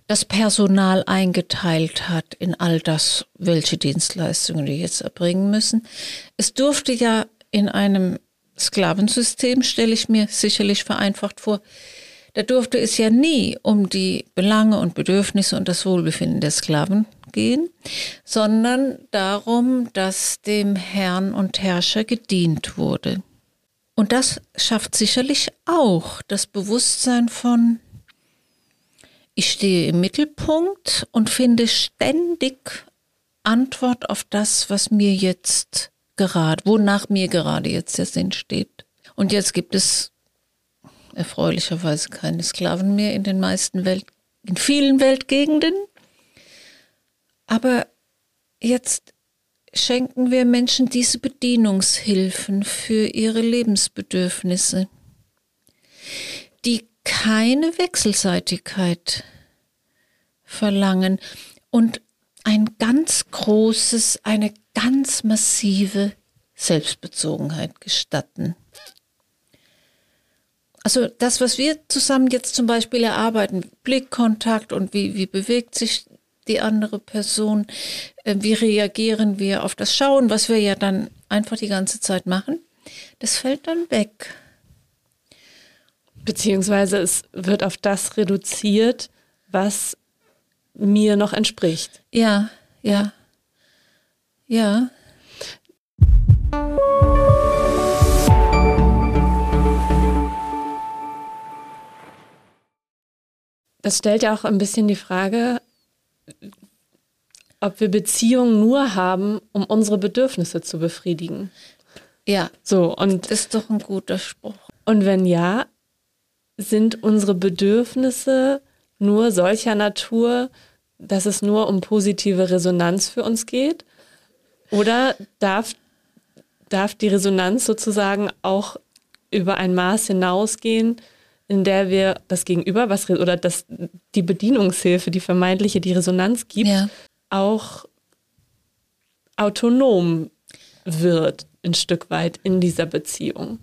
Speaker 2: das Personal eingeteilt hat in all das, welche Dienstleistungen die jetzt erbringen müssen. Es durfte ja in einem Sklavensystem, stelle ich mir sicherlich vereinfacht vor, da durfte es ja nie um die Belange und Bedürfnisse und das Wohlbefinden der Sklaven gehen, sondern darum, dass dem Herrn und Herrscher gedient wurde. Und das schafft sicherlich auch das Bewusstsein von, ich stehe im Mittelpunkt und finde ständig Antwort auf das, was mir jetzt gerade, wonach mir gerade jetzt der Sinn steht. Und jetzt gibt es erfreulicherweise keine Sklaven mehr in den meisten Welt, in vielen Weltgegenden. Aber jetzt schenken wir Menschen diese Bedienungshilfen für ihre Lebensbedürfnisse, die keine Wechselseitigkeit verlangen und ein ganz großes, eine ganz massive Selbstbezogenheit gestatten. Also das, was wir zusammen jetzt zum Beispiel erarbeiten, Blickkontakt und wie, wie bewegt sich die andere Person, äh, wie reagieren wir auf das Schauen, was wir ja dann einfach die ganze Zeit machen, das fällt dann weg.
Speaker 1: Beziehungsweise es wird auf das reduziert, was mir noch entspricht.
Speaker 2: Ja, ja, ja.
Speaker 1: Das stellt ja auch ein bisschen die Frage, ob wir Beziehungen nur haben, um unsere Bedürfnisse zu befriedigen.
Speaker 2: Ja.
Speaker 1: So, und.
Speaker 2: Das ist doch ein guter Spruch.
Speaker 1: Und wenn ja, sind unsere Bedürfnisse nur solcher Natur, dass es nur um positive Resonanz für uns geht? Oder darf, darf die Resonanz sozusagen auch über ein Maß hinausgehen, in der wir das Gegenüber, was oder das, die Bedienungshilfe, die vermeintliche, die Resonanz gibt, ja. Auch autonom wird, ein Stück weit in dieser Beziehung.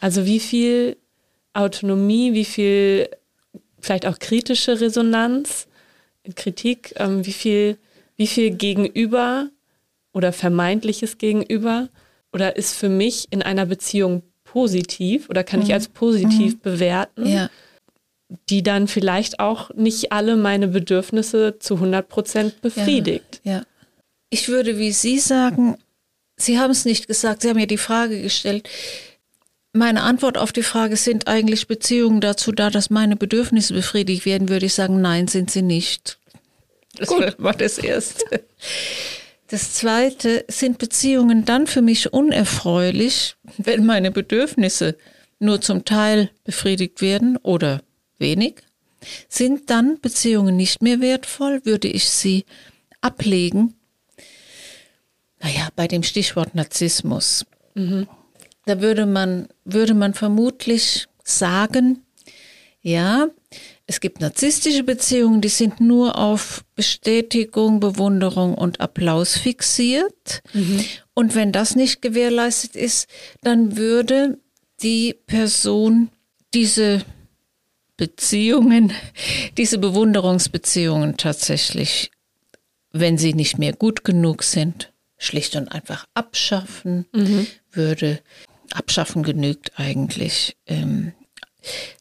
Speaker 1: Also wie viel Autonomie, wie viel vielleicht auch kritische Resonanz, Kritik, ähm, wie viel, wie viel Gegenüber oder vermeintliches Gegenüber oder ist für mich in einer Beziehung positiv oder kann mhm. ich als positiv mhm. bewerten, ja. Die dann vielleicht auch nicht alle meine Bedürfnisse zu 100 Prozent befriedigt.
Speaker 2: Ja, ja. Ich würde wie Sie sagen, Sie haben es nicht gesagt, Sie haben mir die Frage gestellt. Meine Antwort auf die Frage, sind eigentlich Beziehungen dazu da, dass meine Bedürfnisse befriedigt werden, würde ich sagen, nein, sind sie nicht. Das war das Erste. Das Zweite sind Beziehungen dann für mich unerfreulich, wenn meine Bedürfnisse nur zum Teil befriedigt werden oder wenig. Sind dann Beziehungen nicht mehr wertvoll, würde ich sie ablegen. Naja, bei dem Stichwort Narzissmus. Mhm. Da würde man, würde man vermutlich sagen, ja, es gibt narzisstische Beziehungen, die sind nur auf Bestätigung, Bewunderung und Applaus fixiert. Mhm. Und wenn das nicht gewährleistet ist, dann würde die Person diese Beziehungen, diese Bewunderungsbeziehungen tatsächlich, wenn sie nicht mehr gut genug sind, schlicht und einfach abschaffen, mhm. würde abschaffen genügt eigentlich. Ähm,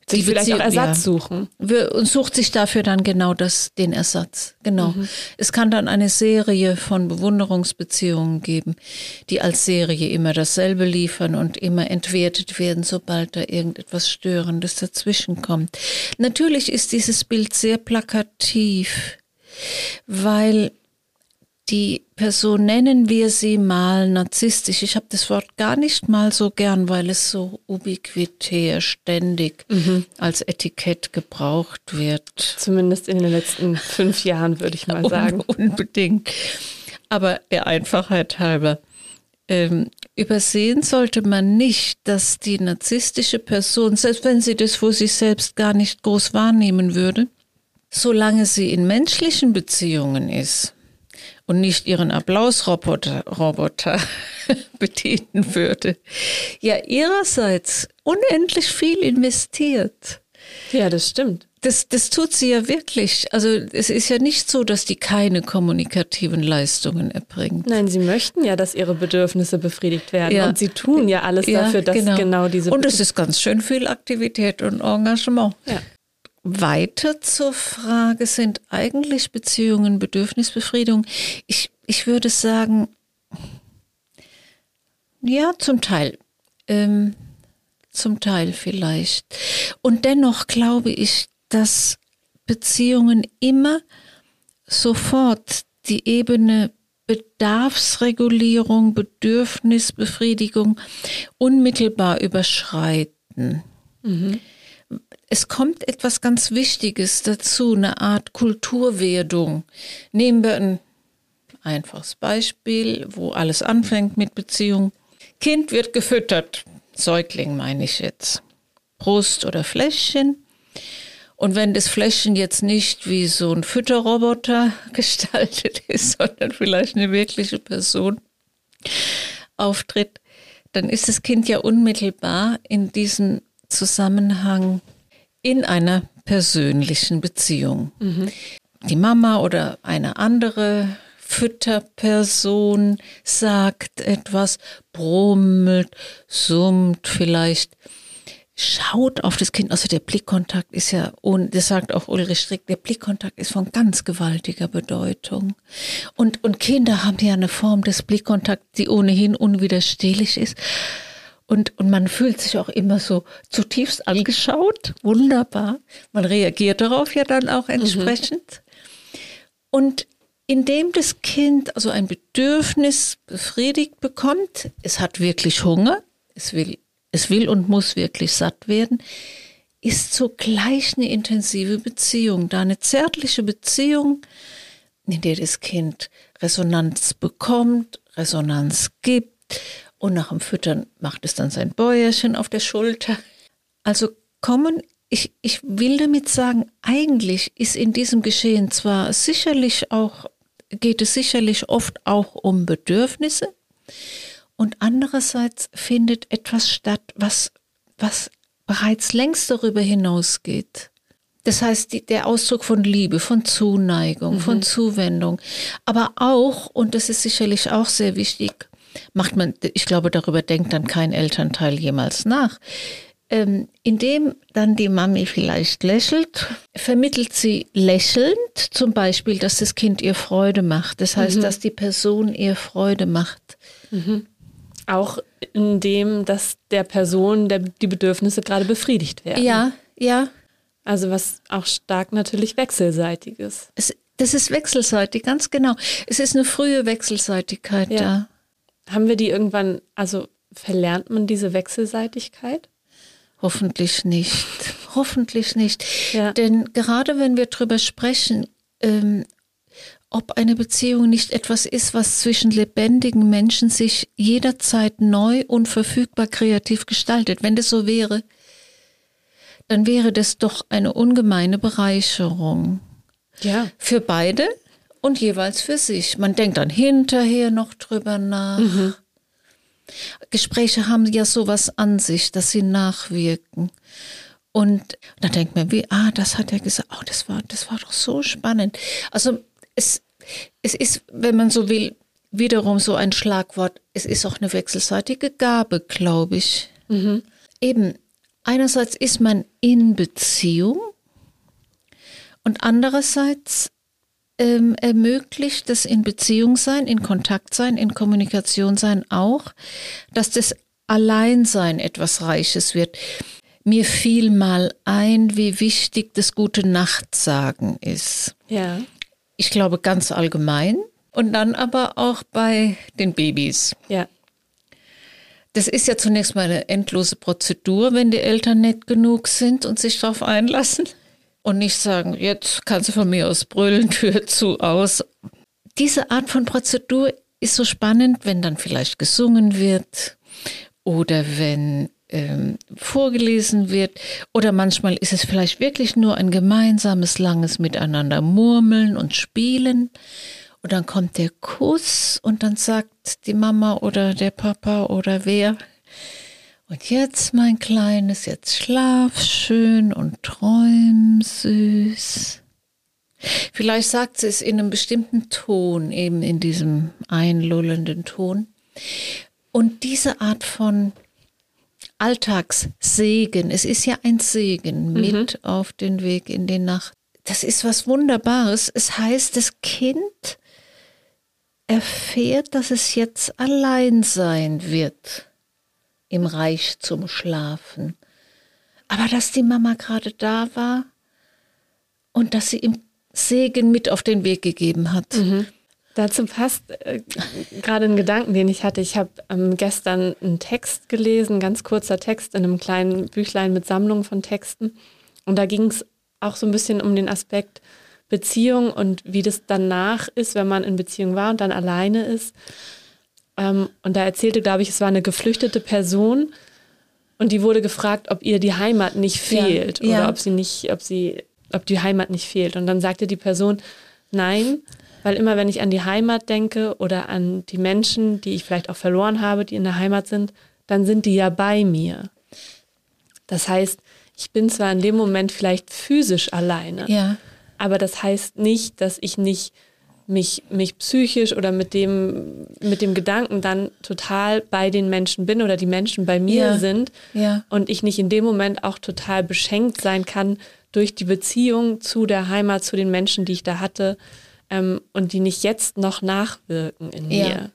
Speaker 1: sich vielleicht auch Ersatz ja. suchen.
Speaker 2: Und sucht sich dafür dann genau das, den Ersatz. Genau. Mhm. Es kann dann eine Serie von Bewunderungsbeziehungen geben, die als Serie immer dasselbe liefern und immer entwertet werden, sobald da irgendetwas Störendes dazwischen kommt. Natürlich ist dieses Bild sehr plakativ, weil die Person, nennen wir sie mal narzisstisch. Ich habe das Wort gar nicht mal so gern, weil es so ubiquitär, ständig mhm. als Etikett gebraucht wird.
Speaker 1: Zumindest in den letzten fünf Jahren, würde ich mal sagen.
Speaker 2: unbedingt. Aber der Einfachheit halber. Ähm, übersehen sollte man nicht, dass die narzisstische Person, selbst wenn sie das vor sich selbst gar nicht groß wahrnehmen würde, solange sie in menschlichen Beziehungen ist, und nicht ihren Applausroboter Roboter bedienen würde, ja ihrerseits unendlich viel investiert.
Speaker 1: Ja, das stimmt.
Speaker 2: Das, das tut sie ja wirklich. Also es ist ja nicht so, dass die keine kommunikativen Leistungen erbringt.
Speaker 1: Nein, sie möchten ja, dass ihre Bedürfnisse befriedigt werden. Ja. Und sie tun ja alles ja, dafür, dass genau, genau diese.
Speaker 2: Und es ist ganz schön viel Aktivität und Engagement. Ja. Weiter zur Frage sind eigentlich Beziehungen Bedürfnisbefriedigung. Ich, ich würde sagen, ja, zum Teil. Ähm, zum Teil vielleicht. Und dennoch glaube ich, dass Beziehungen immer sofort die Ebene Bedarfsregulierung, Bedürfnisbefriedigung unmittelbar überschreiten. Mhm es kommt etwas ganz Wichtiges dazu, eine Art Kulturwerdung. Nehmen wir ein einfaches Beispiel, wo alles anfängt mit Beziehung. Kind wird gefüttert, Säugling meine ich jetzt. Brust oder Fläschchen. Und wenn das Fläschchen jetzt nicht wie so ein Fütterroboter gestaltet ist, sondern vielleicht eine wirkliche Person auftritt, dann ist das Kind ja unmittelbar in diesem Zusammenhang in einer persönlichen Beziehung. Mhm. Die Mama oder eine andere Fütterperson sagt etwas, brummelt, summt vielleicht, schaut auf das Kind. Also der Blickkontakt ist ja, und das sagt auch Ulrich Strick, der Blickkontakt ist von ganz gewaltiger Bedeutung. Und, und Kinder haben ja eine Form des Blickkontakts, die ohnehin unwiderstehlich ist. Und, und man fühlt sich auch immer so zutiefst angeschaut. Wunderbar. Man reagiert darauf ja dann auch entsprechend. Mhm. Und indem das Kind also ein Bedürfnis befriedigt bekommt, es hat wirklich Hunger, es will, es will und muss wirklich satt werden, ist zugleich eine intensive Beziehung, da eine zärtliche Beziehung, in der das Kind Resonanz bekommt, Resonanz gibt und nach dem Füttern macht es dann sein Bäuerchen auf der Schulter. Also kommen, ich, ich will damit sagen, eigentlich ist in diesem Geschehen zwar sicherlich auch, geht es sicherlich oft auch um Bedürfnisse und andererseits findet etwas statt, was, was bereits längst darüber hinausgeht. Das heißt, die, der Ausdruck von Liebe, von Zuneigung, mhm. von Zuwendung, aber auch, und das ist sicherlich auch sehr wichtig, macht man, ich glaube, darüber denkt dann kein Elternteil jemals nach. Ähm, indem dann die Mami vielleicht lächelt, vermittelt sie lächelnd zum Beispiel, dass das Kind ihr Freude macht. Das heißt, mhm. dass die Person ihr Freude macht.
Speaker 1: Mhm. Auch indem, dass der Person der, die Bedürfnisse gerade befriedigt werden.
Speaker 2: Ja, ja.
Speaker 1: Also was auch stark natürlich wechselseitig ist.
Speaker 2: Es, Das ist wechselseitig, ganz genau. Es ist eine frühe Wechselseitigkeit
Speaker 1: Ja.
Speaker 2: da.
Speaker 1: Haben wir die irgendwann, also verlernt man diese Wechselseitigkeit?
Speaker 2: Hoffentlich nicht. Hoffentlich nicht.
Speaker 1: Ja.
Speaker 2: Denn gerade wenn wir darüber sprechen, ähm, ob eine Beziehung nicht etwas ist, was zwischen lebendigen Menschen sich jederzeit neu und verfügbar kreativ gestaltet, wenn das so wäre, dann wäre das doch eine ungemeine Bereicherung
Speaker 1: Ja.
Speaker 2: für beide und jeweils für sich. Man denkt dann hinterher noch drüber nach. Gespräche haben ja sowas an sich, dass sie nachwirken. Und dann denkt man, wie, ah, das hat er gesagt, oh, das war, das war doch so spannend. Also es, es ist, wenn man so will, wiederum so ein Schlagwort. Es ist auch eine wechselseitige Gabe, glaube ich. Eben, einerseits ist man in Beziehung und andererseits ähm, ermöglicht das in Beziehung sein, in Kontakt sein, in Kommunikation sein auch, dass das Alleinsein etwas Reiches wird. Mir fiel mal ein, wie wichtig das gute Nachtsagen ist.
Speaker 1: Ja.
Speaker 2: Ich glaube ganz allgemein und dann aber auch bei den Babys.
Speaker 1: Ja.
Speaker 2: Das ist ja zunächst mal eine endlose Prozedur, wenn die Eltern nett genug sind und sich darauf einlassen und nicht sagen, jetzt kannst du von mir aus brüllen, Tür zu, aus. Diese Art von Prozedur ist so spannend, wenn dann vielleicht gesungen wird oder wenn ähm, vorgelesen wird oder manchmal ist es vielleicht wirklich nur ein gemeinsames langes Miteinander murmeln und spielen und dann kommt der Kuss und dann sagt die Mama oder der Papa oder wer, und jetzt, mein Kleines, jetzt schlaf schön und träum süß. Vielleicht sagt sie es in einem bestimmten Ton, eben in diesem einlullenden Ton. Und diese Art von Alltagssegen, es ist ja ein Segen mit auf den Weg in die Nacht. Das ist was Wunderbares. Es heißt, das Kind erfährt, dass es jetzt allein sein wird im Reich zum Schlafen. Aber dass die Mama gerade da war und dass sie ihm Segen mit auf den Weg gegeben hat.
Speaker 1: Dazu passt äh, gerade ein Gedanken, den ich hatte. Ich habe ähm, gestern einen Text gelesen, ganz kurzer Text in einem kleinen Büchlein mit Sammlungen von Texten. Und da ging es auch so ein bisschen um den Aspekt Beziehung und wie das danach ist, wenn man in Beziehung war und dann alleine ist. Ähm, und da erzählte, glaube ich, es war eine geflüchtete Person und die wurde gefragt, ob ihr die Heimat nicht
Speaker 2: Ja,
Speaker 1: fehlt
Speaker 2: ja.
Speaker 1: oder ob sie nicht, ob sie, ob die Heimat nicht fehlt. Und dann sagte die Person, nein, weil immer wenn ich an die Heimat denke oder an die Menschen, die ich vielleicht auch verloren habe, die in der Heimat sind, dann sind die ja bei mir. Das heißt, ich bin zwar in dem Moment vielleicht physisch alleine,
Speaker 2: Ja,
Speaker 1: aber das heißt nicht, dass ich nicht mich, mich psychisch oder mit dem, mit dem Gedanken dann total bei den Menschen bin oder die Menschen bei mir
Speaker 2: Ja.
Speaker 1: sind
Speaker 2: ja,
Speaker 1: und ich nicht in dem Moment auch total beschenkt sein kann durch die Beziehung zu der Heimat, zu den Menschen, die ich da hatte ähm, und die nicht jetzt noch nachwirken in
Speaker 2: Ja.
Speaker 1: mir.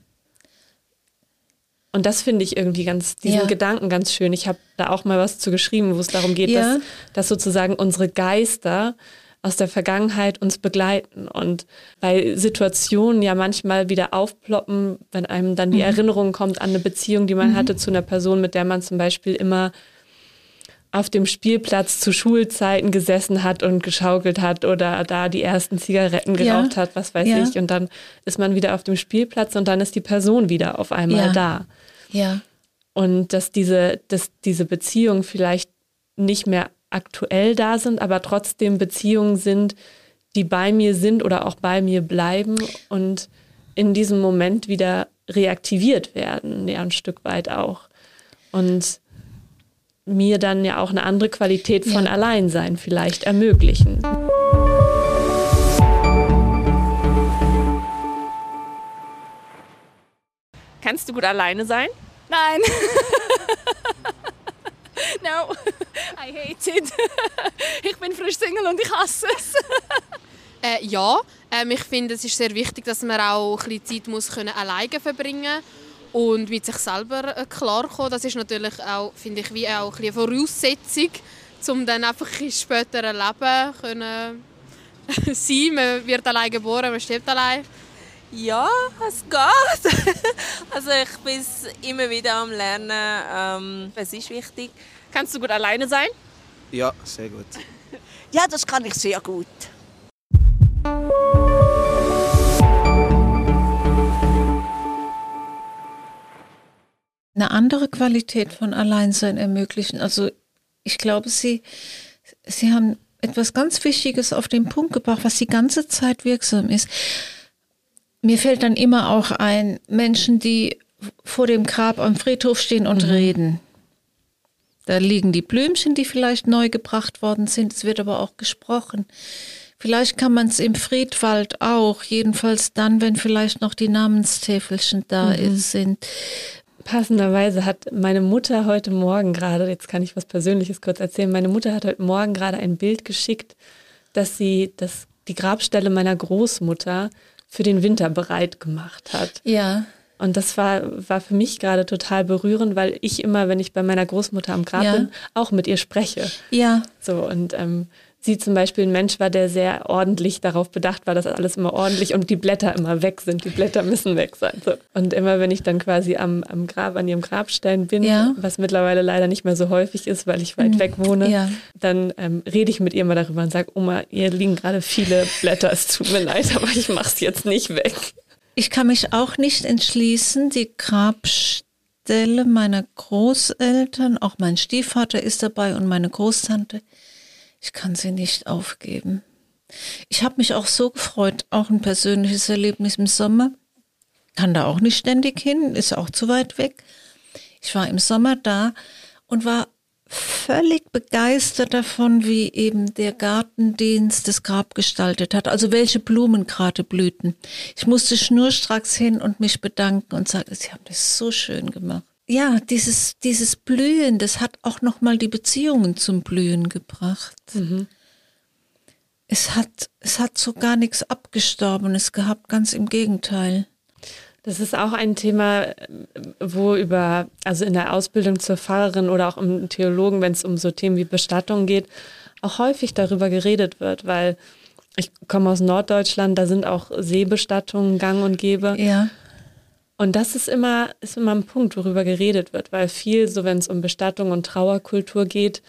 Speaker 1: Und das finde ich irgendwie ganz, diesen
Speaker 2: Ja.
Speaker 1: Gedanken ganz schön. Ich habe da auch mal was zu geschrieben, wo es darum geht,
Speaker 2: Ja.
Speaker 1: dass, dass sozusagen unsere Geister aus der Vergangenheit uns begleiten und bei Situationen ja manchmal wieder aufploppen, wenn einem dann die Erinnerung kommt an eine Beziehung, die man hatte zu einer Person, mit der man zum Beispiel immer auf dem Spielplatz zu Schulzeiten gesessen hat und geschaukelt hat oder da die ersten Zigaretten
Speaker 2: Ja.
Speaker 1: geraucht hat, was weiß
Speaker 2: Ja.
Speaker 1: ich. Und dann ist man wieder auf dem Spielplatz und dann ist die Person wieder auf einmal
Speaker 2: Ja.
Speaker 1: da.
Speaker 2: ja,
Speaker 1: Und dass diese, dass diese Beziehungen vielleicht nicht mehr aktuell da sind, aber trotzdem Beziehungen sind, die bei mir sind oder auch bei mir bleiben und in diesem Moment wieder reaktiviert werden, ja, ein Stück weit auch. Und mir dann ja auch eine andere Qualität von
Speaker 2: Ja.
Speaker 1: Alleinsein vielleicht ermöglichen.
Speaker 8: Kannst du gut alleine sein?
Speaker 3: Nein. no, I hate it. ich bin frisch Single und ich hasse es.
Speaker 4: Äh, ja, ähm, ich finde, es ist sehr wichtig, dass man auch ein bisschen Zeit muss können alleine verbringen und mit sich selber äh, klarkommen. Das ist natürlich auch, finde ich, wie auch ein eine Voraussetzung, um dann einfach in späteren Leben können sein. Man wird allein geboren, man stirbt allein.
Speaker 5: Ja, es geht. also ich bin immer wieder am Lernen. Ähm, es ist wichtig.
Speaker 8: Kannst du gut alleine sein?
Speaker 6: Ja, sehr gut.
Speaker 7: Ja, das kann ich sehr gut.
Speaker 2: Eine andere Qualität von Alleinsein ermöglichen. Also ich glaube, Sie, Sie haben etwas ganz Wichtiges auf den Punkt gebracht, was die ganze Zeit wirksam ist. Mir fällt dann immer auch ein, Menschen, die vor dem Grab am Friedhof stehen und mhm. reden. Da liegen die Blümchen, die vielleicht neu gebracht worden sind. Es wird aber auch gesprochen. Vielleicht kann man es im Friedwald auch, jedenfalls dann, wenn vielleicht noch die Namenstäfelchen da mhm. sind.
Speaker 1: Passenderweise hat meine Mutter heute Morgen gerade, jetzt kann ich was Persönliches kurz erzählen, meine Mutter hat heute Morgen gerade ein Bild geschickt, dass sie das, die Grabstelle meiner Großmutter für den Winter bereit gemacht hat.
Speaker 2: Ja.
Speaker 1: Und das war, war für mich gerade total berührend, weil ich immer, wenn ich bei meiner Großmutter am Grab ja. bin, auch mit ihr spreche.
Speaker 2: Ja.
Speaker 1: So, und ähm, sie zum Beispiel ein Mensch war, der sehr ordentlich darauf bedacht war, dass alles immer ordentlich und die Blätter immer weg sind. Die Blätter müssen weg sein. So. Und immer wenn ich dann quasi am, am Grab, an ihrem Grabstein bin, ja. was mittlerweile leider nicht mehr so häufig ist, weil ich weit mhm. weg wohne, ja. dann ähm, rede ich mit ihr mal darüber und sage, Oma, hier liegen gerade viele Blätter, es tut mir leid, aber ich mache es jetzt nicht weg.
Speaker 2: Ich kann mich auch nicht entschließen, die Grabstelle meiner Großeltern, auch mein Stiefvater ist dabei und meine Großtante, ich kann sie nicht aufgeben. Ich habe mich auch so gefreut, auch ein persönliches Erlebnis im Sommer. Kann da auch nicht ständig hin, ist auch zu weit weg. Ich war im Sommer da und war völlig begeistert davon, wie eben der Gartendienst das Grab gestaltet hat. Also welche Blumen gerade blühten. Ich musste schnurstracks hin und mich bedanken und sagen, Sie haben das so schön gemacht ja, dieses, dieses Blühen, das hat auch nochmal die Beziehungen zum Blühen gebracht. Mhm. Es hat, es hat so gar nichts Abgestorbenes gehabt, ganz im Gegenteil.
Speaker 1: Das ist auch ein Thema, wo über, also in der Ausbildung zur Pfarrerin oder auch im Theologen, wenn es um so Themen wie Bestattung geht, auch häufig darüber geredet wird, weil ich komme aus Norddeutschland, da sind auch Seebestattungen gang und gäbe.
Speaker 2: Ja.
Speaker 1: Und das ist immer, ist immer ein Punkt, worüber geredet wird, weil viel, so wenn es um Bestattung und Trauerkultur geht,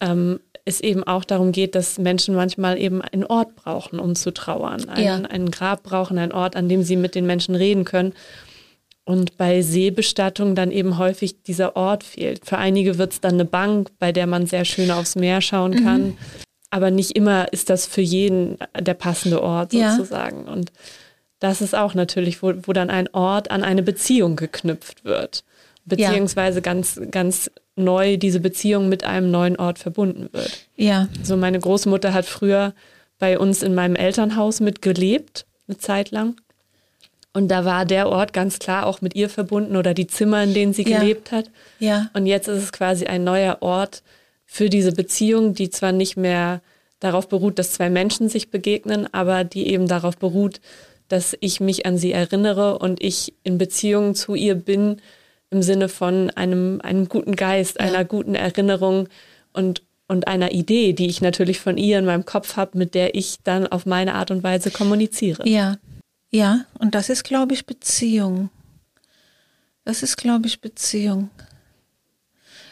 Speaker 1: ähm, es eben auch darum geht, dass Menschen manchmal eben einen Ort brauchen, um zu trauern. Ein, ja. Ein Grab brauchen, einen Ort, an dem sie mit den Menschen reden können. Und bei Seebestattung dann eben häufig dieser Ort fehlt. Für einige wird es dann eine Bank, bei der man sehr schön aufs Meer schauen kann. Mhm. Aber nicht immer ist das für jeden der passende Ort sozusagen. Ja. Und das ist auch natürlich, wo, wo dann ein Ort an eine Beziehung geknüpft wird. Beziehungsweise ja. ganz, ganz neu diese Beziehung mit einem neuen Ort verbunden wird.
Speaker 2: Ja.
Speaker 1: So meine Großmutter hat früher bei uns in meinem Elternhaus mitgelebt, eine Zeit lang. Und da war der Ort ganz klar auch mit ihr verbunden oder die Zimmer, in denen sie ja. gelebt hat.
Speaker 2: Ja.
Speaker 1: Und jetzt ist es quasi ein neuer Ort für diese Beziehung, die zwar nicht mehr darauf beruht, dass zwei Menschen sich begegnen, aber die eben darauf beruht, dass ich mich an sie erinnere und ich in Beziehung zu ihr bin im Sinne von einem, einem guten Geist, ja. einer guten Erinnerung und, und einer Idee, die ich natürlich von ihr in meinem Kopf habe, mit der ich dann auf meine Art und Weise kommuniziere.
Speaker 2: Ja, ja, und das ist, glaube ich, Beziehung. Das ist, glaube ich, Beziehung.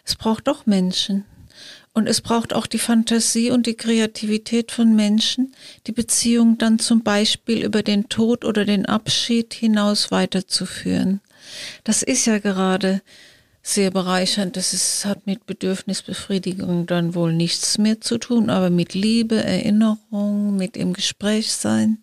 Speaker 2: Es braucht doch Menschen. Und es braucht auch die Fantasie und die Kreativität von Menschen, die Beziehung dann zum Beispiel über den Tod oder den Abschied hinaus weiterzuführen. Das ist ja gerade sehr bereichernd. Das ist, hat mit Bedürfnisbefriedigung dann wohl nichts mehr zu tun, aber mit Liebe, Erinnerung, mit im Gespräch sein.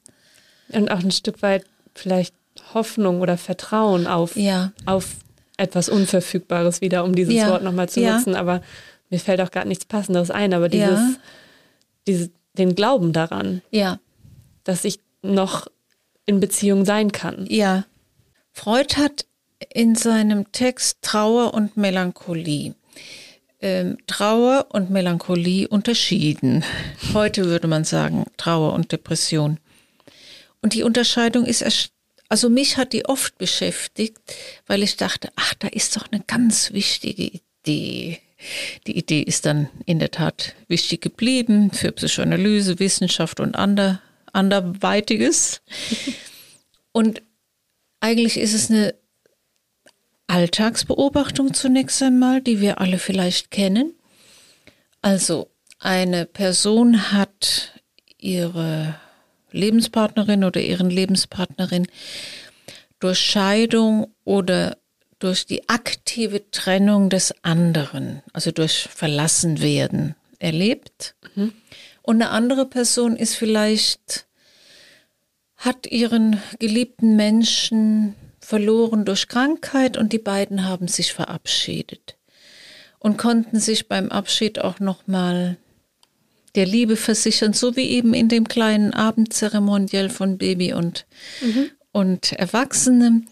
Speaker 1: Und auch ein Stück weit vielleicht Hoffnung oder Vertrauen auf,
Speaker 2: ja.
Speaker 1: auf etwas Unverfügbares wieder, um dieses ja. Wort nochmal zu ja. nutzen. Aber mir fällt auch gar nichts Passenderes ein, aber dieses, ja. diese, den Glauben daran,
Speaker 2: ja.
Speaker 1: dass ich noch in Beziehung sein kann.
Speaker 2: Ja. Freud hat in seinem Text Trauer und Melancholie ähm, Trauer und Melancholie unterschieden. Heute würde man sagen Trauer und Depression. Und die Unterscheidung ist, also mich hat die oft beschäftigt, weil ich dachte, ach, da ist doch eine ganz wichtige Idee die Idee ist dann in der Tat wichtig geblieben für Psychoanalyse, Wissenschaft und ander, anderweitiges. Und eigentlich ist es eine Alltagsbeobachtung zunächst einmal, die wir alle vielleicht kennen. Also eine Person hat ihre Lebenspartnerin oder ihren Lebenspartnerin durch Scheidung oder durch die aktive Trennung des anderen, also durch Verlassenwerden erlebt. Mhm. Und eine andere Person ist vielleicht, hat ihren geliebten Menschen verloren durch Krankheit und die beiden haben sich verabschiedet und konnten sich beim Abschied auch nochmal der Liebe versichern, so wie eben in dem kleinen Abendzeremoniell von Baby und, mhm. und Erwachsenen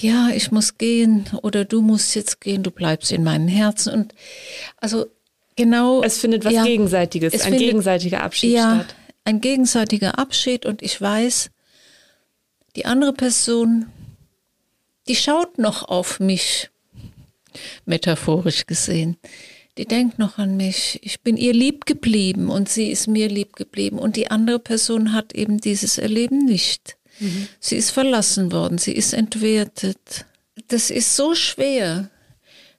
Speaker 2: ja, ich muss gehen oder du musst jetzt gehen, du bleibst in meinem Herzen. Und also genau.
Speaker 1: Es findet was ja, Gegenseitiges, ein findet, gegenseitiger Abschied ja, statt.
Speaker 2: Ein gegenseitiger Abschied und ich weiß, die andere Person, die schaut noch auf mich, metaphorisch gesehen. Die denkt noch an mich. Ich bin ihr lieb geblieben und sie ist mir lieb geblieben. Und die andere Person hat eben dieses Erleben nicht. Mhm. Sie ist verlassen worden, sie ist entwertet. Das ist so schwer,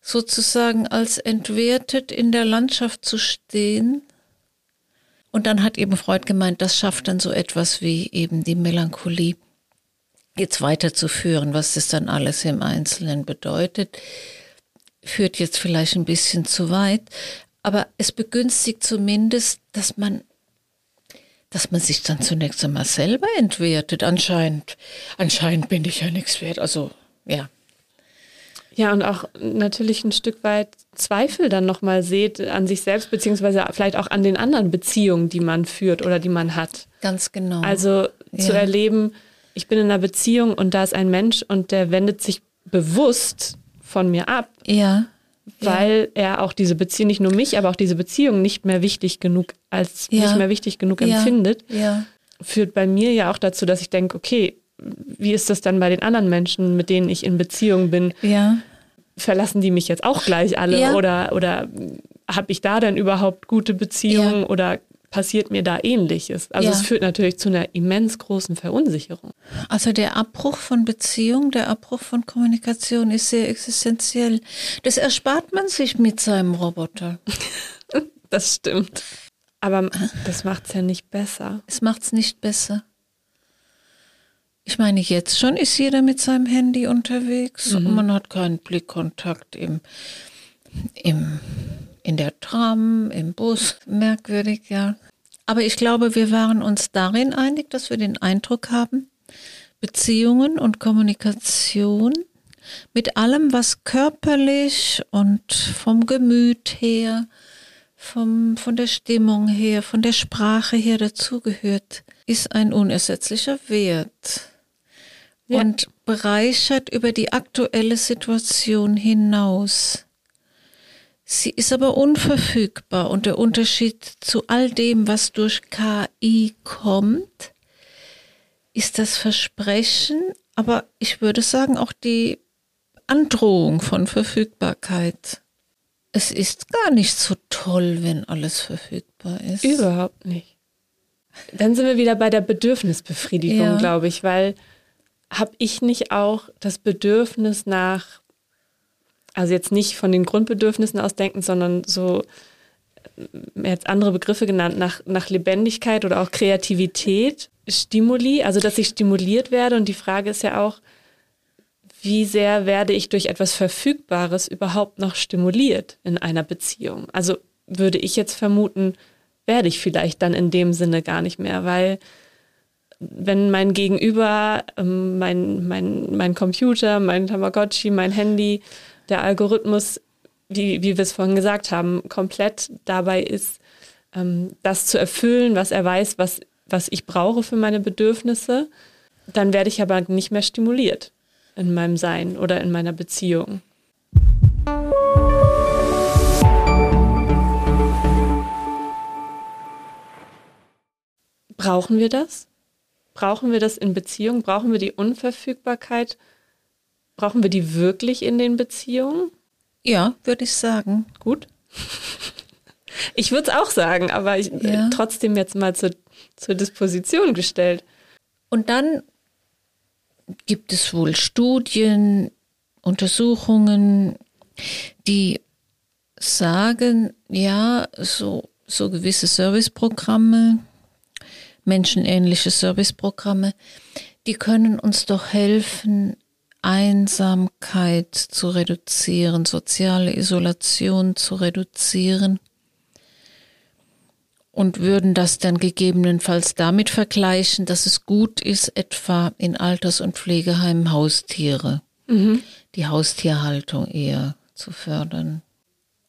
Speaker 2: sozusagen als entwertet in der Landschaft zu stehen. Und dann hat eben Freud gemeint, das schafft dann so etwas wie eben die Melancholie jetzt weiterzuführen, was das dann alles im Einzelnen bedeutet, führt jetzt vielleicht ein bisschen zu weit, aber es begünstigt zumindest, dass man dass man sich dann zunächst einmal selber entwertet. Anscheinend, anscheinend bin ich ja nichts wert. Also, ja.
Speaker 1: Ja, und auch natürlich ein Stück weit Zweifel dann nochmal seht an sich selbst, beziehungsweise vielleicht auch an den anderen Beziehungen, die man führt oder die man hat.
Speaker 2: Ganz genau.
Speaker 1: Also ja. zu erleben, ich bin in einer Beziehung und da ist ein Mensch und der wendet sich bewusst von mir ab.
Speaker 2: Ja
Speaker 1: weil ja. er auch diese Beziehung, nicht nur mich, aber auch diese Beziehung nicht mehr wichtig genug als ja. nicht mehr wichtig genug ja. empfindet, führt bei mir ja auch dazu, dass ich denke, okay, wie ist das dann bei den anderen Menschen, mit denen ich in Beziehung bin? Verlassen die mich jetzt auch gleich alle oder, oder habe ich da denn überhaupt gute Beziehungen oder passiert mir da ähnliches. Also ja. es führt natürlich zu einer immens großen Verunsicherung.
Speaker 2: Also der Abbruch von Beziehung, der Abbruch von Kommunikation ist sehr existenziell. Das erspart man sich mit seinem Roboter.
Speaker 1: das stimmt. Aber das macht es ja nicht besser.
Speaker 2: Es macht es nicht besser. Ich meine, jetzt schon ist jeder mit seinem Handy unterwegs mhm. und man hat keinen Blickkontakt im, im in der Tram, im Bus. Merkwürdig, ja. Aber ich glaube, wir waren uns darin einig, dass wir den Eindruck haben, Beziehungen und Kommunikation mit allem, was körperlich und vom Gemüt her, vom, von der Stimmung her, von der Sprache her dazugehört, ist ein unersetzlicher Wert. Ja. Und bereichert über die aktuelle Situation hinaus. Sie ist aber unverfügbar und der Unterschied zu all dem, was durch KI kommt, ist das Versprechen, aber ich würde sagen auch die Androhung von Verfügbarkeit. Es ist gar nicht so toll, wenn alles verfügbar ist.
Speaker 1: Überhaupt nicht. Dann sind wir wieder bei der Bedürfnisbefriedigung, ja. glaube ich, weil habe ich nicht auch das Bedürfnis nach also jetzt nicht von den Grundbedürfnissen aus denken, sondern so äh, jetzt andere Begriffe genannt, nach, nach Lebendigkeit oder auch Kreativität, Stimuli, also dass ich stimuliert werde. Und die Frage ist ja auch, wie sehr werde ich durch etwas Verfügbares überhaupt noch stimuliert in einer Beziehung? Also würde ich jetzt vermuten, werde ich vielleicht dann in dem Sinne gar nicht mehr, weil wenn mein Gegenüber, ähm, mein, mein, mein Computer, mein Tamagotchi, mein Handy der Algorithmus, wie, wie wir es vorhin gesagt haben, komplett dabei ist, ähm, das zu erfüllen, was er weiß, was, was ich brauche für meine Bedürfnisse, dann werde ich aber nicht mehr stimuliert in meinem Sein oder in meiner Beziehung. Brauchen wir das? Brauchen wir das in Beziehung? Brauchen wir die Unverfügbarkeit Brauchen wir die wirklich in den Beziehungen?
Speaker 2: Ja, würde ich sagen.
Speaker 1: Gut. Ich würde es auch sagen, aber ich,
Speaker 2: Ja.
Speaker 1: äh, trotzdem jetzt mal zur, zur Disposition gestellt.
Speaker 2: Und dann gibt es wohl Studien, Untersuchungen, die sagen, ja, so, so gewisse Serviceprogramme, menschenähnliche Serviceprogramme, die können uns doch helfen, Einsamkeit zu reduzieren, soziale Isolation zu reduzieren. Und würden das dann gegebenenfalls damit vergleichen, dass es gut ist, etwa in Alters- und Pflegeheimen Haustiere, die Haustierhaltung eher zu fördern.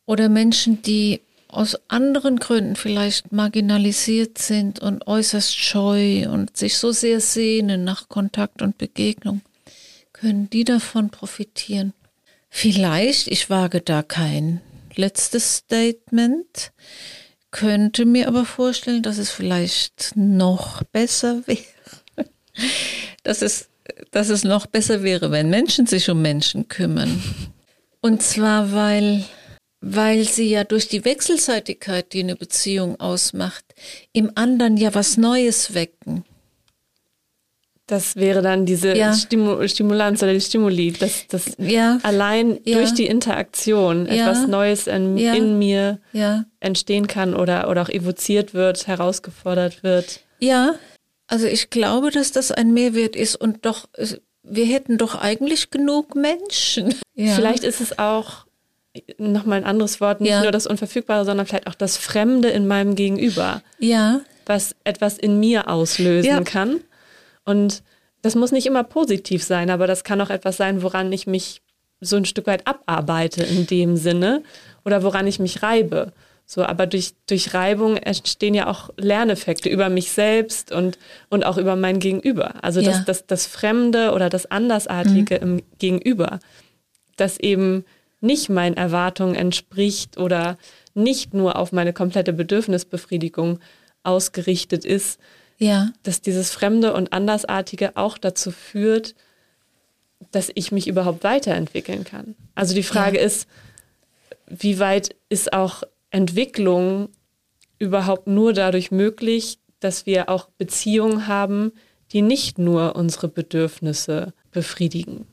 Speaker 2: Oder Menschen, die aus anderen Gründen vielleicht marginalisiert sind und äußerst scheu und sich so sehr sehnen nach Kontakt und Begegnung, können die davon profitieren. Vielleicht, ich wage da kein letztes Statement, könnte mir aber vorstellen, dass es vielleicht noch besser wäre, dass es, dass es noch besser wäre, wenn Menschen sich um Menschen kümmern. Und zwar, weil, weil sie ja durch die Wechselseitigkeit, die eine Beziehung ausmacht, im anderen ja was Neues wecken.
Speaker 1: Das wäre dann diese
Speaker 2: Ja.
Speaker 1: Stimu Stimulanz oder die Stimuli, dass das
Speaker 2: Ja,
Speaker 1: allein
Speaker 2: Ja.
Speaker 1: durch die Interaktion etwas Neues in, in mir entstehen kann oder, oder auch evoziert wird, herausgefordert wird.
Speaker 2: Ja, also ich glaube, dass das ein Mehrwert ist und doch, wir hätten doch eigentlich genug Menschen.
Speaker 1: Vielleicht ist es auch nochmal ein anderes Wort, nicht nur das Unverfügbare, sondern vielleicht auch das Fremde in meinem Gegenüber,
Speaker 2: Ja,
Speaker 1: was etwas in mir auslösen kann. Und das muss nicht immer positiv sein, aber das kann auch etwas sein, woran ich mich so ein Stück weit abarbeite in dem Sinne oder woran ich mich reibe. So, aber durch, durch Reibung entstehen ja auch Lerneffekte über mich selbst und, und auch über mein Gegenüber. Also
Speaker 2: Ja.
Speaker 1: das, das, das Fremde oder das Andersartige im Gegenüber, das eben nicht meinen Erwartungen entspricht oder nicht nur auf meine komplette Bedürfnisbefriedigung ausgerichtet ist,
Speaker 2: ja,
Speaker 1: dass dieses Fremde und Andersartige auch dazu führt, dass ich mich überhaupt weiterentwickeln kann. Also die Frage ist, wie weit ist auch Entwicklung überhaupt nur dadurch möglich, dass wir auch Beziehungen haben, die nicht nur unsere Bedürfnisse befriedigen.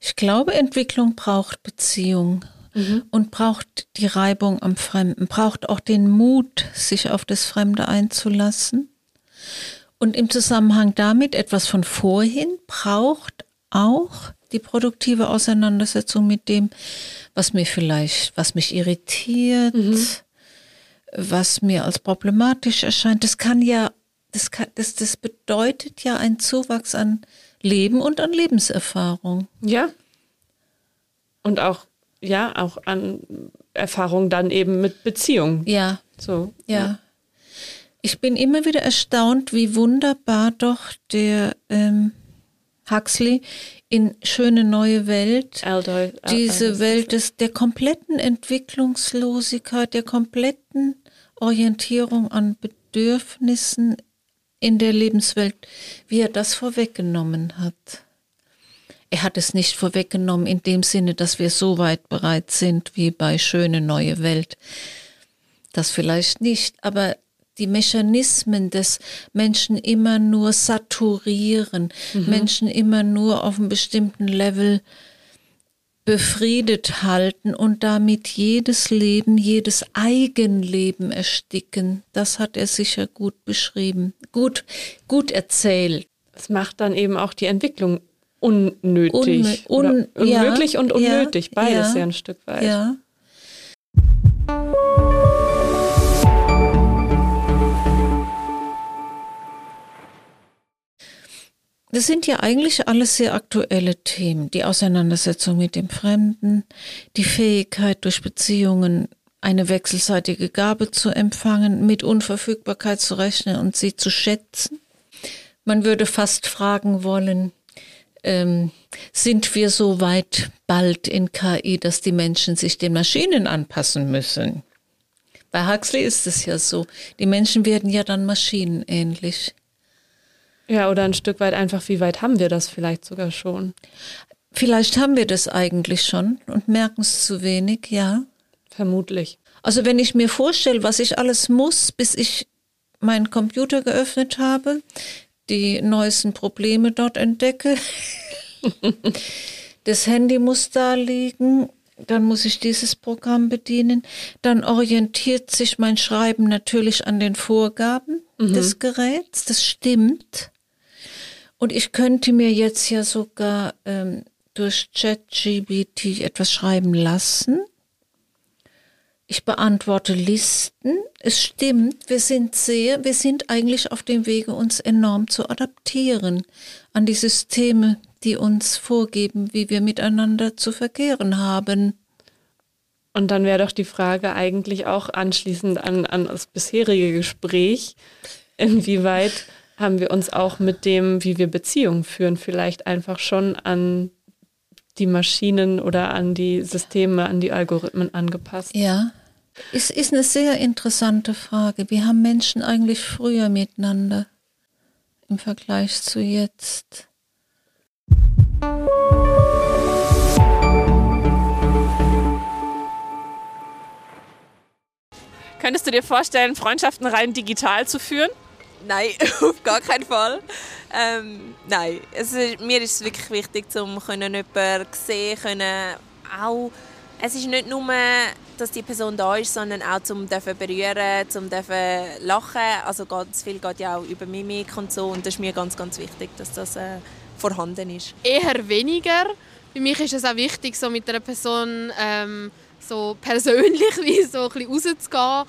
Speaker 2: ich glaube, Entwicklung braucht Beziehung und braucht die Reibung am Fremden, braucht auch den Mut, sich auf das Fremde einzulassen. Und im Zusammenhang damit etwas von vorhin braucht auch die produktive Auseinandersetzung mit dem, was mir vielleicht, was mich irritiert, was mir als problematisch erscheint. Das kann ja, das, kann, das, das bedeutet ja ein Zuwachs an Leben und an Lebenserfahrung.
Speaker 1: Ja. Und auch, ja, auch an Erfahrungen dann eben mit Beziehungen.
Speaker 2: Ja,
Speaker 1: So.
Speaker 2: ja. Ich bin immer wieder erstaunt, wie wunderbar doch der ähm, Huxley in Schöne neue Welt
Speaker 1: Aldous,
Speaker 2: diese
Speaker 1: Aldous.
Speaker 2: Welt des, der kompletten Entwicklungslosigkeit, der kompletten Orientierung an Bedürfnissen in der Lebenswelt, wie er das vorweggenommen hat. Er hat es nicht vorweggenommen in dem Sinne, dass wir so weit bereit sind wie bei Schöne neue Welt. Das vielleicht nicht, aber die Mechanismen des Menschen immer nur saturieren, Menschen immer nur auf einem bestimmten Level befriedet halten und damit jedes Leben, jedes Eigenleben ersticken. Das hat er sicher gut beschrieben, gut, gut erzählt.
Speaker 1: Es macht dann eben auch die Entwicklung unnötig.
Speaker 2: Un- ja,
Speaker 1: unmöglich und
Speaker 2: ja,
Speaker 1: unnötig. Beides
Speaker 2: ja,
Speaker 1: ja ein Stück weit.
Speaker 2: Ja. Das sind ja eigentlich alles sehr aktuelle Themen. Die Auseinandersetzung mit dem Fremden, die Fähigkeit durch Beziehungen eine wechselseitige Gabe zu empfangen, mit Unverfügbarkeit zu rechnen und sie zu schätzen. Man würde fast fragen wollen, ähm, sind wir so weit bald in KI, dass die Menschen sich den Maschinen anpassen müssen? Bei Huxley ist es ja so. Die Menschen werden ja dann maschinenähnlich.
Speaker 1: Ja, oder ein Stück weit einfach, wie weit haben wir das vielleicht sogar schon?
Speaker 2: Vielleicht haben wir das eigentlich schon und merken es zu wenig, ja.
Speaker 1: Vermutlich.
Speaker 2: Also wenn ich mir vorstelle, was ich alles muss, bis ich meinen Computer geöffnet habe, die neuesten Probleme dort entdecke, das Handy muss da liegen, dann muss ich dieses Programm bedienen, dann orientiert sich mein Schreiben natürlich an den Vorgaben mhm. des Geräts, das stimmt. Und ich könnte mir jetzt ja sogar ähm, durch ChatGBT etwas schreiben lassen. Ich beantworte Listen. Es stimmt, wir sind sehr, wir sind eigentlich auf dem Wege, uns enorm zu adaptieren an die Systeme, die uns vorgeben, wie wir miteinander zu verkehren haben.
Speaker 1: Und dann wäre doch die Frage eigentlich auch anschließend an, an das bisherige Gespräch, inwieweit haben wir uns auch mit dem, wie wir Beziehungen führen, vielleicht einfach schon an die Maschinen oder an die Systeme, an die Algorithmen angepasst?
Speaker 2: Ja, es ist eine sehr interessante Frage. Wie haben Menschen eigentlich früher miteinander im Vergleich zu jetzt?
Speaker 8: Könntest du dir vorstellen, Freundschaften rein digital zu führen?
Speaker 5: Nein, auf gar keinen Fall. Ähm, nein, es ist, mir ist es wirklich wichtig, um jemanden sehen können, auch es ist nicht nur, dass die Person da ist, sondern auch zum dürfen berühren, zum dürfen lachen. Also ganz viel geht ja auch über Mimik und so und das ist mir ganz, ganz wichtig, dass das äh, vorhanden ist.
Speaker 4: Eher weniger. Für mich ist es auch wichtig, so mit einer Person ähm, so persönlich wie so ein bisschen rauszugehen.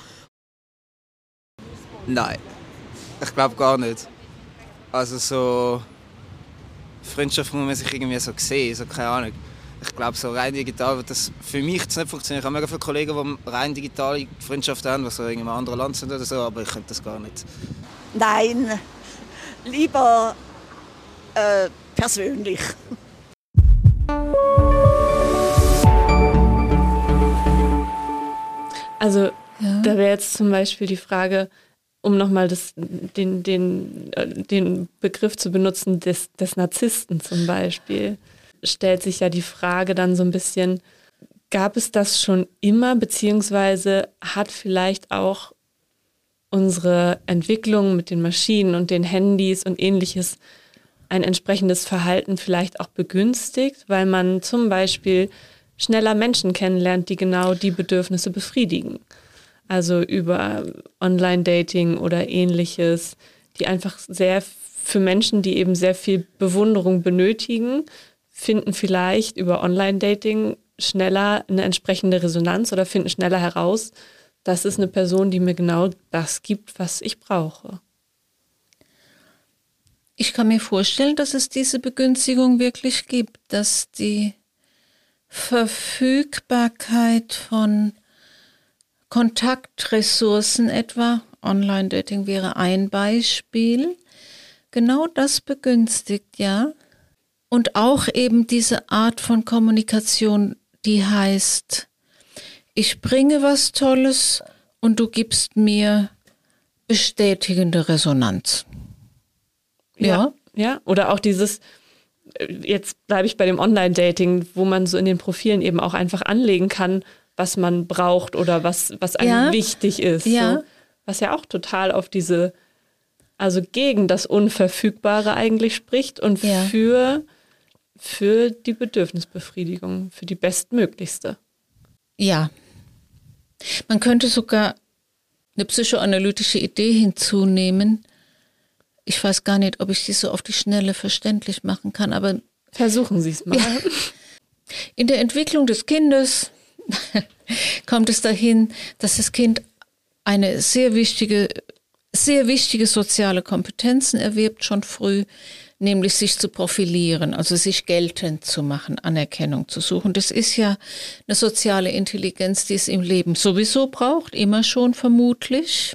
Speaker 6: Nein, ich glaube gar nicht. Also so Freundschaft muss man sich irgendwie so sehen, so keine Ahnung. Ich glaube, so rein digital wird das für mich nicht funktionieren. Ich habe mega viele Kollegen, die rein digitale Freundschaften haben, die so in einem anderen Land sind oder so, aber ich könnte das gar nicht.
Speaker 7: Nein, lieber äh, persönlich.
Speaker 1: Also ja. da wäre jetzt zum Beispiel die Frage, um nochmal den, den, äh, den Begriff zu benutzen, des, des Narzissten zum Beispiel stellt sich ja die Frage dann so ein bisschen, gab es das schon immer, beziehungsweise hat vielleicht auch unsere Entwicklung mit den Maschinen und den Handys und ähnliches ein entsprechendes Verhalten vielleicht auch begünstigt, weil man zum Beispiel schneller Menschen kennenlernt, die genau die Bedürfnisse befriedigen. Also über Online-Dating oder ähnliches, die einfach sehr für Menschen, die eben sehr viel Bewunderung benötigen, finden vielleicht über Online-Dating schneller eine entsprechende Resonanz oder finden schneller heraus, das ist eine Person, die mir genau das gibt, was ich brauche.
Speaker 2: Ich kann mir vorstellen, dass es diese Begünstigung wirklich gibt, dass die Verfügbarkeit von Kontaktressourcen etwa, Online-Dating wäre ein Beispiel, genau das begünstigt, ja. Und auch eben diese Art von Kommunikation, die heißt, ich bringe was Tolles und du gibst mir bestätigende Resonanz.
Speaker 1: Ja. Ja, ja. oder auch dieses, jetzt bleibe ich bei dem Online-Dating, wo man so in den Profilen eben auch einfach anlegen kann, was man braucht oder was, was einem ja. wichtig ist. Ja. So, was ja auch total auf diese, also gegen das Unverfügbare eigentlich spricht und ja. für für die Bedürfnisbefriedigung, für die bestmöglichste.
Speaker 2: Ja. Man könnte sogar eine psychoanalytische Idee hinzunehmen. Ich weiß gar nicht, ob ich sie so auf die Schnelle verständlich machen kann, aber.
Speaker 1: Versuchen Sie es mal.
Speaker 2: In der Entwicklung des Kindes kommt es dahin, dass das Kind eine sehr wichtige, sehr wichtige soziale Kompetenzen erwirbt, schon früh, nämlich sich zu profilieren, also sich geltend zu machen, Anerkennung zu suchen. Das ist ja eine soziale Intelligenz, die es im Leben sowieso braucht, immer schon vermutlich.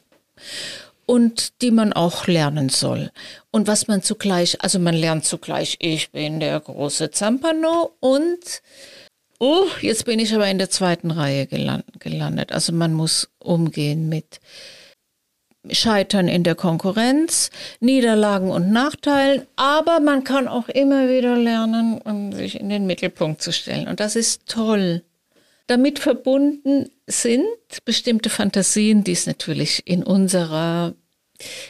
Speaker 2: Und die man auch lernen soll. Und was man zugleich, also man lernt zugleich, ich bin der große Zampano und oh, jetzt bin ich aber in der zweiten Reihe gelandet. Also man muss umgehen mit Scheitern in der Konkurrenz, Niederlagen und Nachteilen, aber man kann auch immer wieder lernen, um sich in den Mittelpunkt zu stellen. Und das ist toll. Damit verbunden sind bestimmte Fantasien, die es natürlich in unserer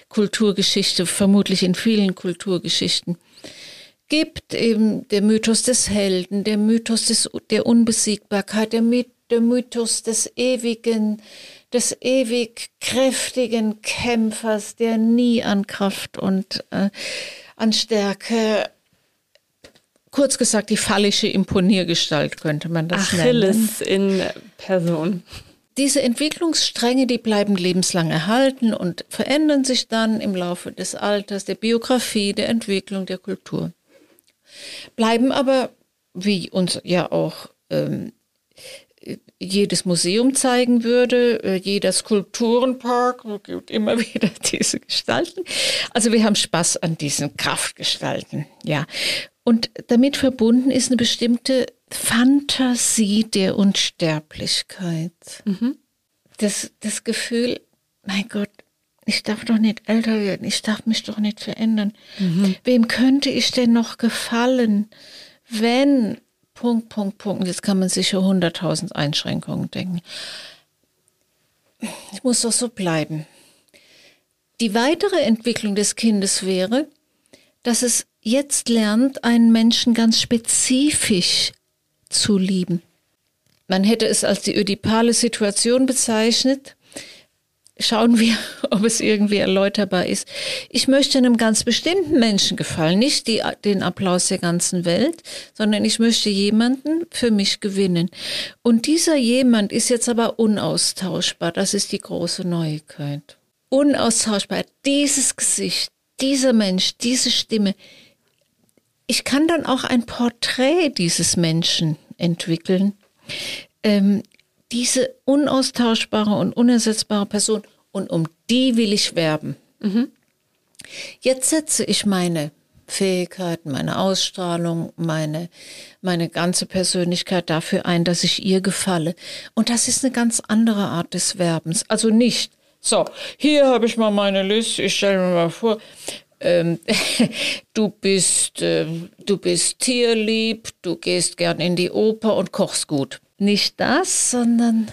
Speaker 2: Kulturgeschichte, vermutlich in vielen Kulturgeschichten gibt, eben der Mythos des Helden, der Mythos des, der Unbesiegbarkeit, der, der Mythos des ewigen, des ewig kräftigen Kämpfers, der nie an Kraft und äh, an Stärke, kurz gesagt, die phallische Imponiergestalt könnte man das
Speaker 1: Achilles
Speaker 2: nennen.
Speaker 1: in Person.
Speaker 2: Diese Entwicklungsstränge, die bleiben lebenslang erhalten und verändern sich dann im Laufe des Alters, der Biografie, der Entwicklung, der Kultur. Bleiben aber, wie uns ja auch ähm, jedes Museum zeigen würde, äh, jeder Skulpturenpark, wo gibt immer wieder diese Gestalten. Also wir haben Spaß an diesen Kraftgestalten, ja. Und damit verbunden ist eine bestimmte Fantasie der Unsterblichkeit. Mhm. Das, das Gefühl, mein Gott, ich darf doch nicht älter werden, ich darf mich doch nicht verändern. Mhm. Wem könnte ich denn noch gefallen, wenn Punkt, Punkt, Punkt. Jetzt kann man sicher hunderttausend Einschränkungen denken. Ich muss doch so bleiben. Die weitere Entwicklung des Kindes wäre, dass es jetzt lernt, einen Menschen ganz spezifisch zu lieben. Man hätte es als die ödipale Situation bezeichnet, schauen wir, ob es irgendwie erläuterbar ist. Ich möchte einem ganz bestimmten Menschen gefallen, nicht die, den Applaus der ganzen Welt, sondern ich möchte jemanden für mich gewinnen. Und dieser jemand ist jetzt aber unaustauschbar. Das ist die große Neuigkeit. Unaustauschbar. Dieses Gesicht, dieser Mensch, diese Stimme. Ich kann dann auch ein Porträt dieses Menschen entwickeln. Ähm, diese unaustauschbare und unersetzbare Person und um die will ich werben. Mhm. Jetzt setze ich meine Fähigkeiten, meine Ausstrahlung, meine, meine ganze Persönlichkeit dafür ein, dass ich ihr gefalle. Und das ist eine ganz andere Art des Werbens. Also nicht, so, hier habe ich mal meine Liste, ich stelle mir mal vor, ähm, du bist, äh, du bist tierlieb, du gehst gern in die Oper und kochst gut nicht das, sondern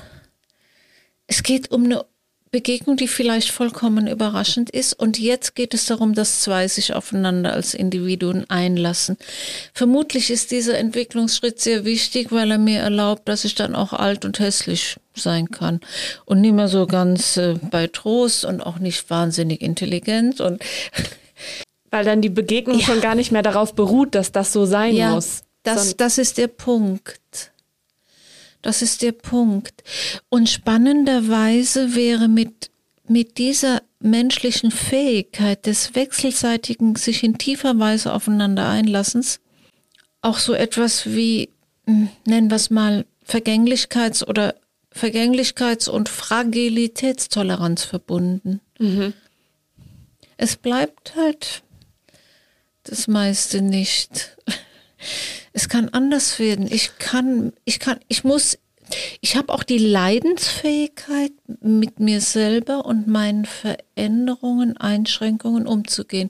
Speaker 2: es geht um eine Begegnung, die vielleicht vollkommen überraschend ist. Und jetzt geht es darum, dass zwei sich aufeinander als Individuen einlassen. Vermutlich ist dieser Entwicklungsschritt sehr wichtig, weil er mir erlaubt, dass ich dann auch alt und hässlich sein kann und nicht mehr so ganz äh, bei Trost und auch nicht wahnsinnig intelligent und
Speaker 1: weil dann die Begegnung ja. schon gar nicht mehr darauf beruht, dass das so sein ja, muss.
Speaker 2: Das, das ist der Punkt. Das ist der Punkt. Und spannenderweise wäre mit, mit dieser menschlichen Fähigkeit des wechselseitigen, sich in tiefer Weise aufeinander einlassens, auch so etwas wie, hm, nennen wir es mal, Vergänglichkeits- oder Vergänglichkeits- und Fragilitätstoleranz verbunden. Mhm. Es bleibt halt das meiste nicht es kann anders werden. Ich kann, ich kann, ich muss, ich habe auch die Leidensfähigkeit, mit mir selber und meinen Veränderungen, Einschränkungen umzugehen.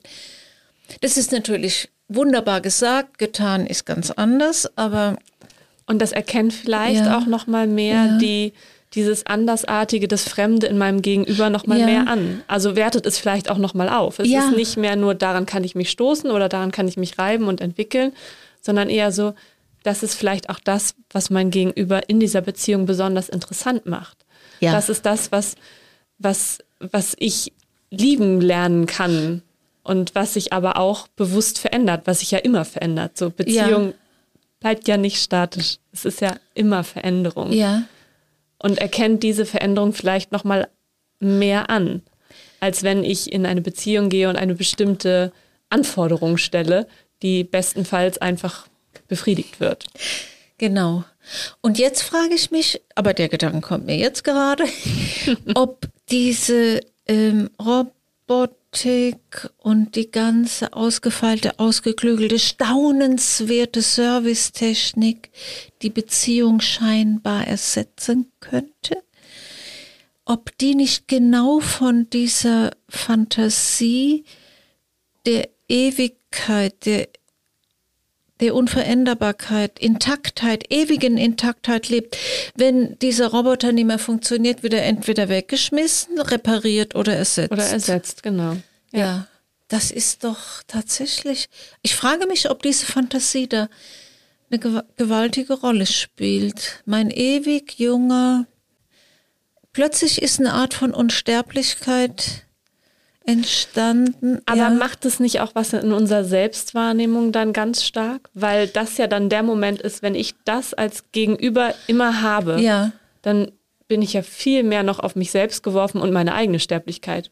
Speaker 2: Das ist natürlich wunderbar gesagt, getan ist ganz anders, aber
Speaker 1: und das erkennt vielleicht ja, auch noch mal mehr ja. die dieses Andersartige, das Fremde in meinem Gegenüber noch mal ja. mehr an. Also wertet es vielleicht auch noch mal auf. Es ist nicht mehr nur daran kann ich mich stoßen oder daran kann ich mich reiben und entwickeln, sondern eher so, das ist vielleicht auch das, was mein Gegenüber in dieser Beziehung besonders interessant macht. Ja. Das ist das, was, was, was ich lieben lernen kann und was sich aber auch bewusst verändert, was sich ja immer verändert. So Beziehung ja. bleibt ja nicht statisch. Es ist ja immer Veränderung.
Speaker 2: Ja.
Speaker 1: Und erkennt diese Veränderung vielleicht noch mal mehr an, als wenn ich in eine Beziehung gehe und eine bestimmte Anforderung stelle, die bestenfalls einfach befriedigt wird.
Speaker 2: Genau. Und jetzt frage ich mich, aber der Gedanke kommt mir jetzt gerade, ob diese ähm, Robotik und die ganze ausgefeilte, ausgeklügelte, staunenswerte Servicetechnik die Beziehung scheinbar ersetzen könnte. ob die nicht genau von dieser Fantasie der Ewigkeit, der, der Unveränderbarkeit, Intaktheit, ewigen Intaktheit lebt. Wenn dieser Roboter nicht mehr funktioniert, wird er entweder weggeschmissen, repariert oder ersetzt.
Speaker 1: Oder ersetzt, genau.
Speaker 2: Ja. ja. Das ist doch tatsächlich. Ich frage mich, ob diese Fantasie da eine gewaltige Rolle spielt. Mein ewig junger, plötzlich ist eine Art von Unsterblichkeit entstanden.
Speaker 1: Aber ja. macht es nicht auch was in unserer Selbstwahrnehmung dann ganz stark? Weil das ja dann der Moment ist, wenn ich das als Gegenüber immer habe,
Speaker 2: ja.
Speaker 1: dann bin ich ja viel mehr noch auf mich selbst geworfen und meine eigene Sterblichkeit.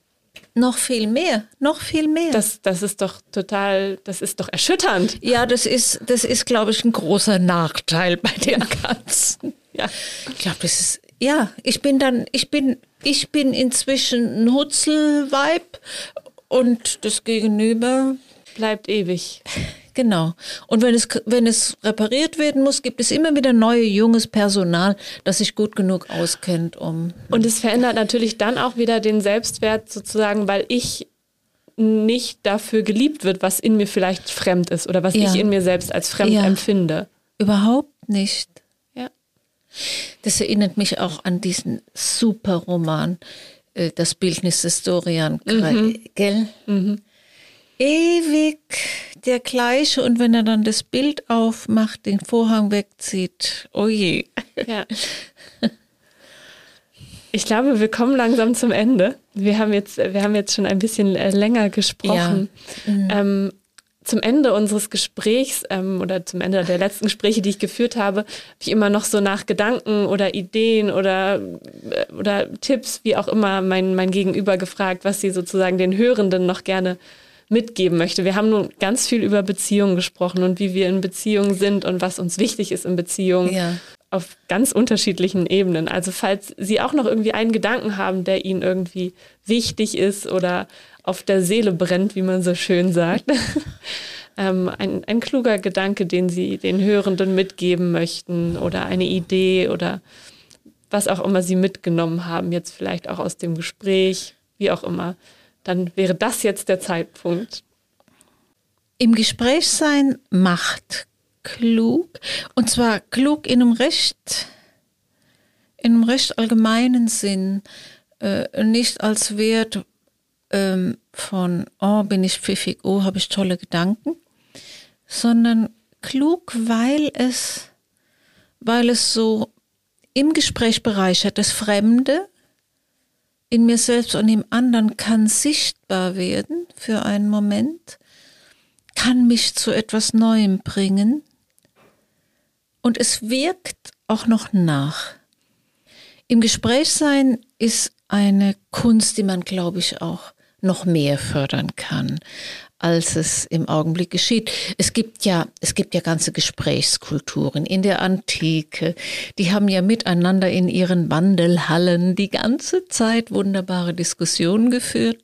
Speaker 2: Noch viel mehr, noch viel mehr.
Speaker 1: Das, das ist doch total, das ist doch erschütternd.
Speaker 2: Ja, das ist, das ist, glaube ich, ein großer Nachteil bei den Katzen. Ja, ich glaube, das ist, ja, ich bin dann, ich bin, ich bin inzwischen ein Hutzelweib und das Gegenüber
Speaker 1: bleibt ewig.
Speaker 2: Genau. Und wenn es, wenn es repariert werden muss, gibt es immer wieder neue, junges Personal, das sich gut genug auskennt, um.
Speaker 1: Und es verändert natürlich dann auch wieder den Selbstwert sozusagen, weil ich nicht dafür geliebt wird, was in mir vielleicht fremd ist oder was ja. ich in mir selbst als fremd ja. empfinde.
Speaker 2: Überhaupt nicht. Das erinnert mich auch an diesen super Roman, äh, Das Bildnis des Dorian, mhm. gell? Mhm ewig der gleiche und wenn er dann das Bild aufmacht, den Vorhang wegzieht, oh je.
Speaker 1: Ja. Ich glaube, wir kommen langsam zum Ende. Wir haben jetzt, wir haben jetzt schon ein bisschen äh, länger gesprochen. Ja. Mhm. Ähm, zum Ende unseres Gesprächs ähm, oder zum Ende der letzten Gespräche, die ich geführt habe, habe ich immer noch so nach Gedanken oder Ideen oder, äh, oder Tipps, wie auch immer, mein, mein Gegenüber gefragt, was sie sozusagen den Hörenden noch gerne mitgeben möchte. Wir haben nun ganz viel über Beziehungen gesprochen und wie wir in Beziehungen sind und was uns wichtig ist in Beziehungen. Ja. Auf ganz unterschiedlichen Ebenen. Also falls Sie auch noch irgendwie einen Gedanken haben, der Ihnen irgendwie wichtig ist oder auf der Seele brennt, wie man so schön sagt. ähm, ein, ein kluger Gedanke, den Sie den Hörenden mitgeben möchten oder eine Idee oder was auch immer Sie mitgenommen haben, jetzt vielleicht auch aus dem Gespräch, wie auch immer dann wäre das jetzt der Zeitpunkt.
Speaker 2: Im Gespräch sein macht klug und zwar klug in einem recht, in einem recht allgemeinen Sinn, äh, nicht als Wert ähm, von, oh, bin ich pfiffig, oh, habe ich tolle Gedanken, sondern klug, weil es, weil es so im Gespräch bereichert, das Fremde in mir selbst und im anderen kann sichtbar werden für einen Moment, kann mich zu etwas Neuem bringen und es wirkt auch noch nach. Im Gespräch sein ist eine Kunst, die man, glaube ich, auch noch mehr fördern kann als es im Augenblick geschieht. Es gibt ja, es gibt ja ganze Gesprächskulturen in der Antike. Die haben ja miteinander in ihren Wandelhallen die ganze Zeit wunderbare Diskussionen geführt.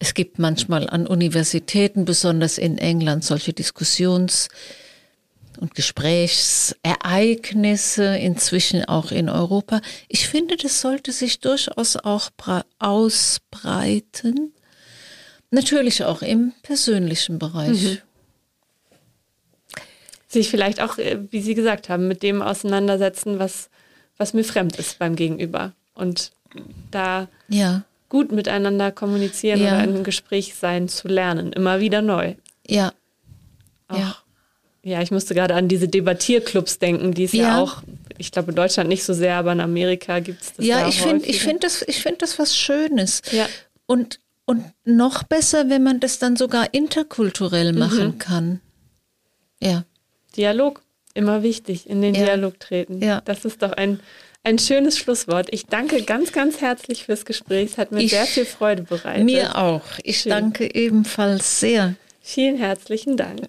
Speaker 2: Es gibt manchmal an Universitäten, besonders in England, solche Diskussions- und Gesprächsereignisse, inzwischen auch in Europa. Ich finde, das sollte sich durchaus auch ausbreiten Natürlich auch im persönlichen Bereich. Mhm.
Speaker 1: Sich vielleicht auch, äh, wie Sie gesagt haben, mit dem auseinandersetzen, was, was mir fremd ist beim Gegenüber. Und da
Speaker 2: ja.
Speaker 1: gut miteinander kommunizieren ja. oder in einem Gespräch sein zu lernen. Immer wieder neu.
Speaker 2: Ja.
Speaker 1: Auch, ja. Ja, ich musste gerade an diese Debattierclubs denken, die es ja. ja, auch, ich glaube in Deutschland nicht so sehr, aber in Amerika gibt es das.
Speaker 2: Ja, ich finde ich find das, find das was Schönes.
Speaker 1: Ja.
Speaker 2: Und und noch besser, wenn man das dann sogar interkulturell mhm. machen mhm. kann. Ja.
Speaker 1: Dialog, immer wichtig, in den ja. Dialog treten.
Speaker 2: Ja.
Speaker 1: Das ist doch ein, ein schönes Schlusswort. Ich danke ganz, ganz herzlich fürs Gespräch. Es hat mir ich, sehr viel Freude bereitet.
Speaker 2: Mir auch. Ich Schön. danke ebenfalls sehr.
Speaker 1: Vielen herzlichen Dank.